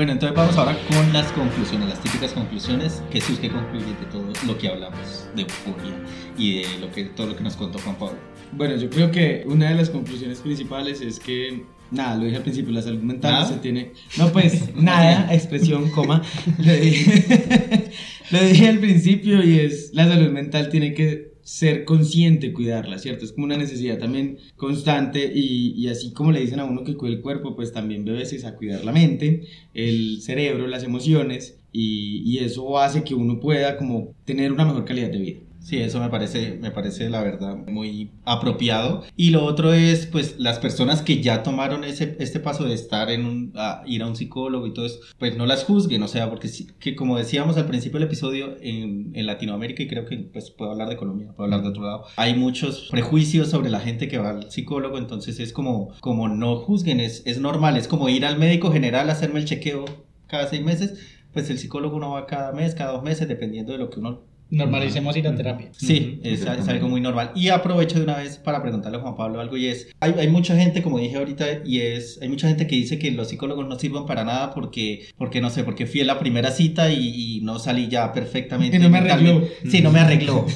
Bueno, entonces vamos ahora con las conclusiones, las típicas conclusiones. Jesús, ¿qué concluye de todo lo que hablamos de euforia y de lo que, todo lo que nos contó Juan Pablo? Bueno, yo creo que una de las conclusiones principales es que, nada, lo dije al principio, la salud mental ¿Nada? se tiene... No, pues, nada, expresión, coma. Lo dije, lo dije al principio y es, la salud mental tiene que ser consciente, cuidarla, ¿cierto? Es como una necesidad también constante y, y así como le dicen a uno que cuida el cuerpo, pues también debe veces a cuidar la mente, el cerebro, las emociones y, y eso hace que uno pueda como tener una mejor calidad de vida. Sí, eso me parece, me parece la verdad muy apropiado. Y lo otro es, pues, las personas que ya tomaron ese, este paso de estar en un, a ir a un psicólogo y todo eso, pues no las juzguen, o sea, porque que como decíamos al principio del episodio, en, en Latinoamérica, y creo que pues puedo hablar de Colombia, puedo hablar de otro lado, hay muchos prejuicios sobre la gente que va al psicólogo, entonces es como, como no juzguen, es, es normal, es como ir al médico general a hacerme el chequeo cada seis meses, pues el psicólogo no va cada mes, cada dos meses, dependiendo de lo que uno Normalicemos ir a terapia. Sí, es, es algo muy normal. Y aprovecho de una vez para preguntarle a Juan Pablo algo y es, hay, hay mucha gente, como dije ahorita, y es, hay mucha gente que dice que los psicólogos no sirven para nada porque, porque no sé, porque fui a la primera cita y, y no salí ya perfectamente. Y no me arregló. Sí, no me arregló.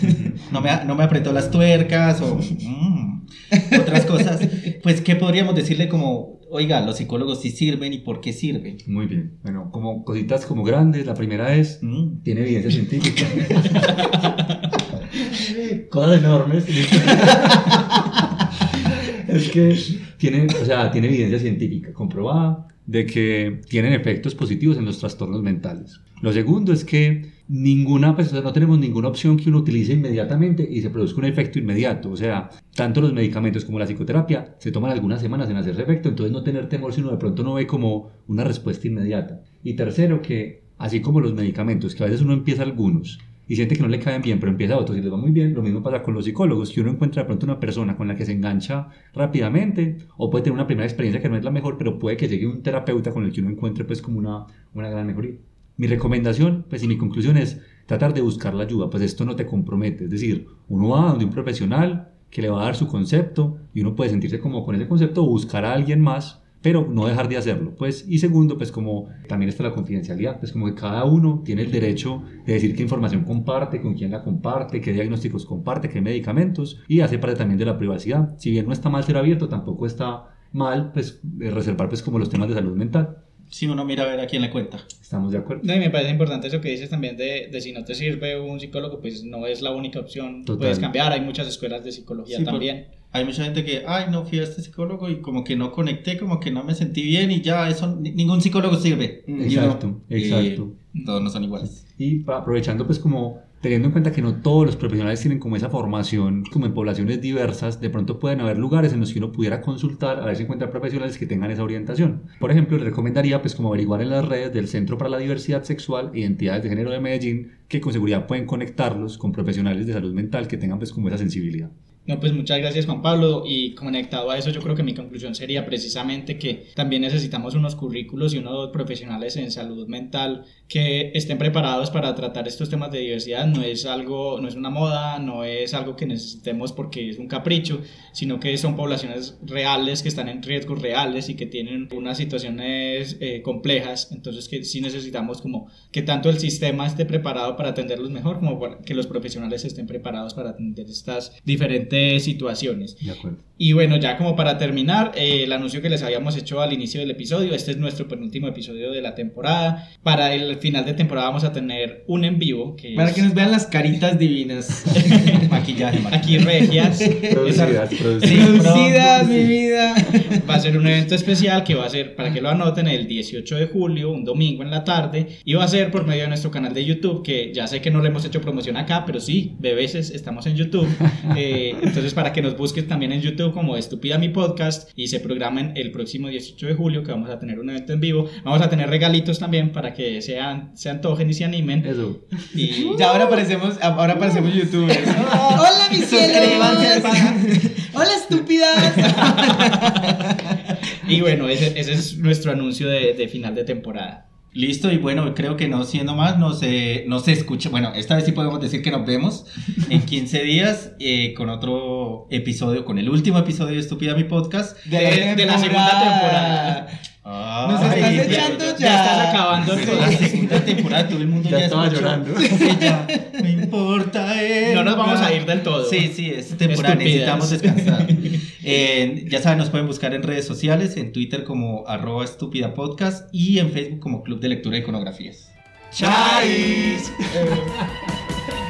No me, no me apretó las tuercas o mm, otras cosas. Pues, ¿qué podríamos decirle como, oiga, los psicólogos sí sirven y por qué sirven? Muy bien. Bueno, como cositas como grandes, la primera es, Mm. tiene evidencia científica. Cosas enormes. es que tiene, o sea, tiene evidencia científica comprobada de que tienen efectos positivos en los trastornos mentales. Lo segundo es que ninguna, pues, no tenemos ninguna opción que uno utilice inmediatamente y se produzca un efecto inmediato. O sea, tanto los medicamentos como la psicoterapia se toman algunas semanas en hacerse efecto, entonces no tener temor si uno de pronto no ve como una respuesta inmediata. Y tercero, que así como los medicamentos, que a veces uno empieza algunos y siente que no le caen bien, pero empieza otros y les va muy bien. Lo mismo pasa con los psicólogos, que uno encuentra de pronto una persona con la que se engancha rápidamente o puede tener una primera experiencia que no es la mejor, pero puede que llegue un terapeuta con el que uno encuentre pues como una, una gran mejoría. Mi recomendación, pues y mi conclusión es tratar de buscar la ayuda, pues esto no te compromete, es decir, uno va donde un profesional que le va a dar su concepto y uno puede sentirse como con ese concepto o buscar a alguien más pero no dejar de hacerlo, pues, y segundo, pues como también está la confidencialidad, pues como que cada uno tiene el derecho de decir qué información comparte, con quién la comparte, qué diagnósticos comparte, qué medicamentos, y hace parte también de la privacidad. Si bien no está mal ser abierto, tampoco está mal, pues, eh, reservar, pues, como los temas de salud mental. Si uno mira a ver a quién le cuenta. ¿Estamos de acuerdo? No, y me parece importante eso que dices también de, de si no te sirve un psicólogo, pues no es la única opción. Total. Puedes cambiar, hay muchas escuelas de psicología Sí, también. Hay mucha gente que, ay, no fui a este psicólogo y como que no conecté, como que no me sentí bien y ya, eso, ni- ningún psicólogo sirve. Exacto, exacto. todos no son iguales. Y pa- aprovechando pues como teniendo en cuenta que no todos los profesionales tienen como esa formación, como en poblaciones diversas, de pronto pueden haber lugares en los que uno pudiera consultar a ver si encuentra profesionales que tengan esa orientación. Por ejemplo, le recomendaría pues como averiguar en las redes del Centro para la Diversidad Sexual e Identidades de Género de Medellín que con seguridad pueden conectarlos con profesionales de salud mental que tengan pues como esa sensibilidad. No, pues muchas gracias Juan Pablo y conectado a eso yo creo que mi conclusión sería precisamente que también necesitamos unos currículos y unos profesionales en salud mental que estén preparados para tratar estos temas de diversidad. No es algo, no es una moda, no es algo que necesitemos porque es un capricho, sino que son poblaciones reales que están en riesgos reales y que tienen unas situaciones eh, complejas. Entonces que sí necesitamos como que tanto el sistema esté preparado para atenderlos mejor como que los profesionales estén preparados para atender estas diferentes situaciones. De acuerdo. Y bueno, ya como para terminar, eh, el anuncio que les habíamos hecho al inicio del episodio, este es nuestro penúltimo episodio de la temporada. Para el final de temporada vamos a tener un en vivo que Para es que nos vean las caritas divinas. Maquillaje, maquillaje. aquí regias. Producidas, Esa- producidas. Producidas, mi vida. Va a ser un evento especial que va a ser, para que lo anoten, el 18 de julio, un domingo en la tarde, y va a ser por medio de nuestro canal de YouTube, que ya sé que no le hemos hecho promoción acá, pero sí, de veces estamos en YouTube. Eh, entonces, para que nos busquen también en YouTube como Estúpida Mi Podcast y se programen el próximo 18 de julio, que vamos a tener un evento en vivo. Vamos a tener regalitos también para que sean, se antojen y se animen. Eso. Y Ya ahora parecemos, ahora parecemos youtubers. Hola, mis cielos. Hola, estúpidas. Y bueno, ese, ese es nuestro anuncio de, de final de temporada. Listo, y bueno, creo que no siendo más, nos, eh, nos escucha. Bueno, esta vez sí podemos decir que nos vemos en 15 días eh, con otro episodio, con el último episodio de Estúpida Mi Podcast. De- de la segunda temporada. Nos Ay, estás ya- echando Ya ya. estás acabando todo. la segunda temporada, todo el mundo Ya ya, estaba escuchó. llorando. Ya, no importa. eh, No nos vamos a ir del todo. Sí, sí, es temporada, necesitamos descansar. Eh, ya saben, nos pueden buscar en redes sociales, en Twitter como arroba estúpida podcast y en Facebook como Club de Lectura de Iconografías. Chais.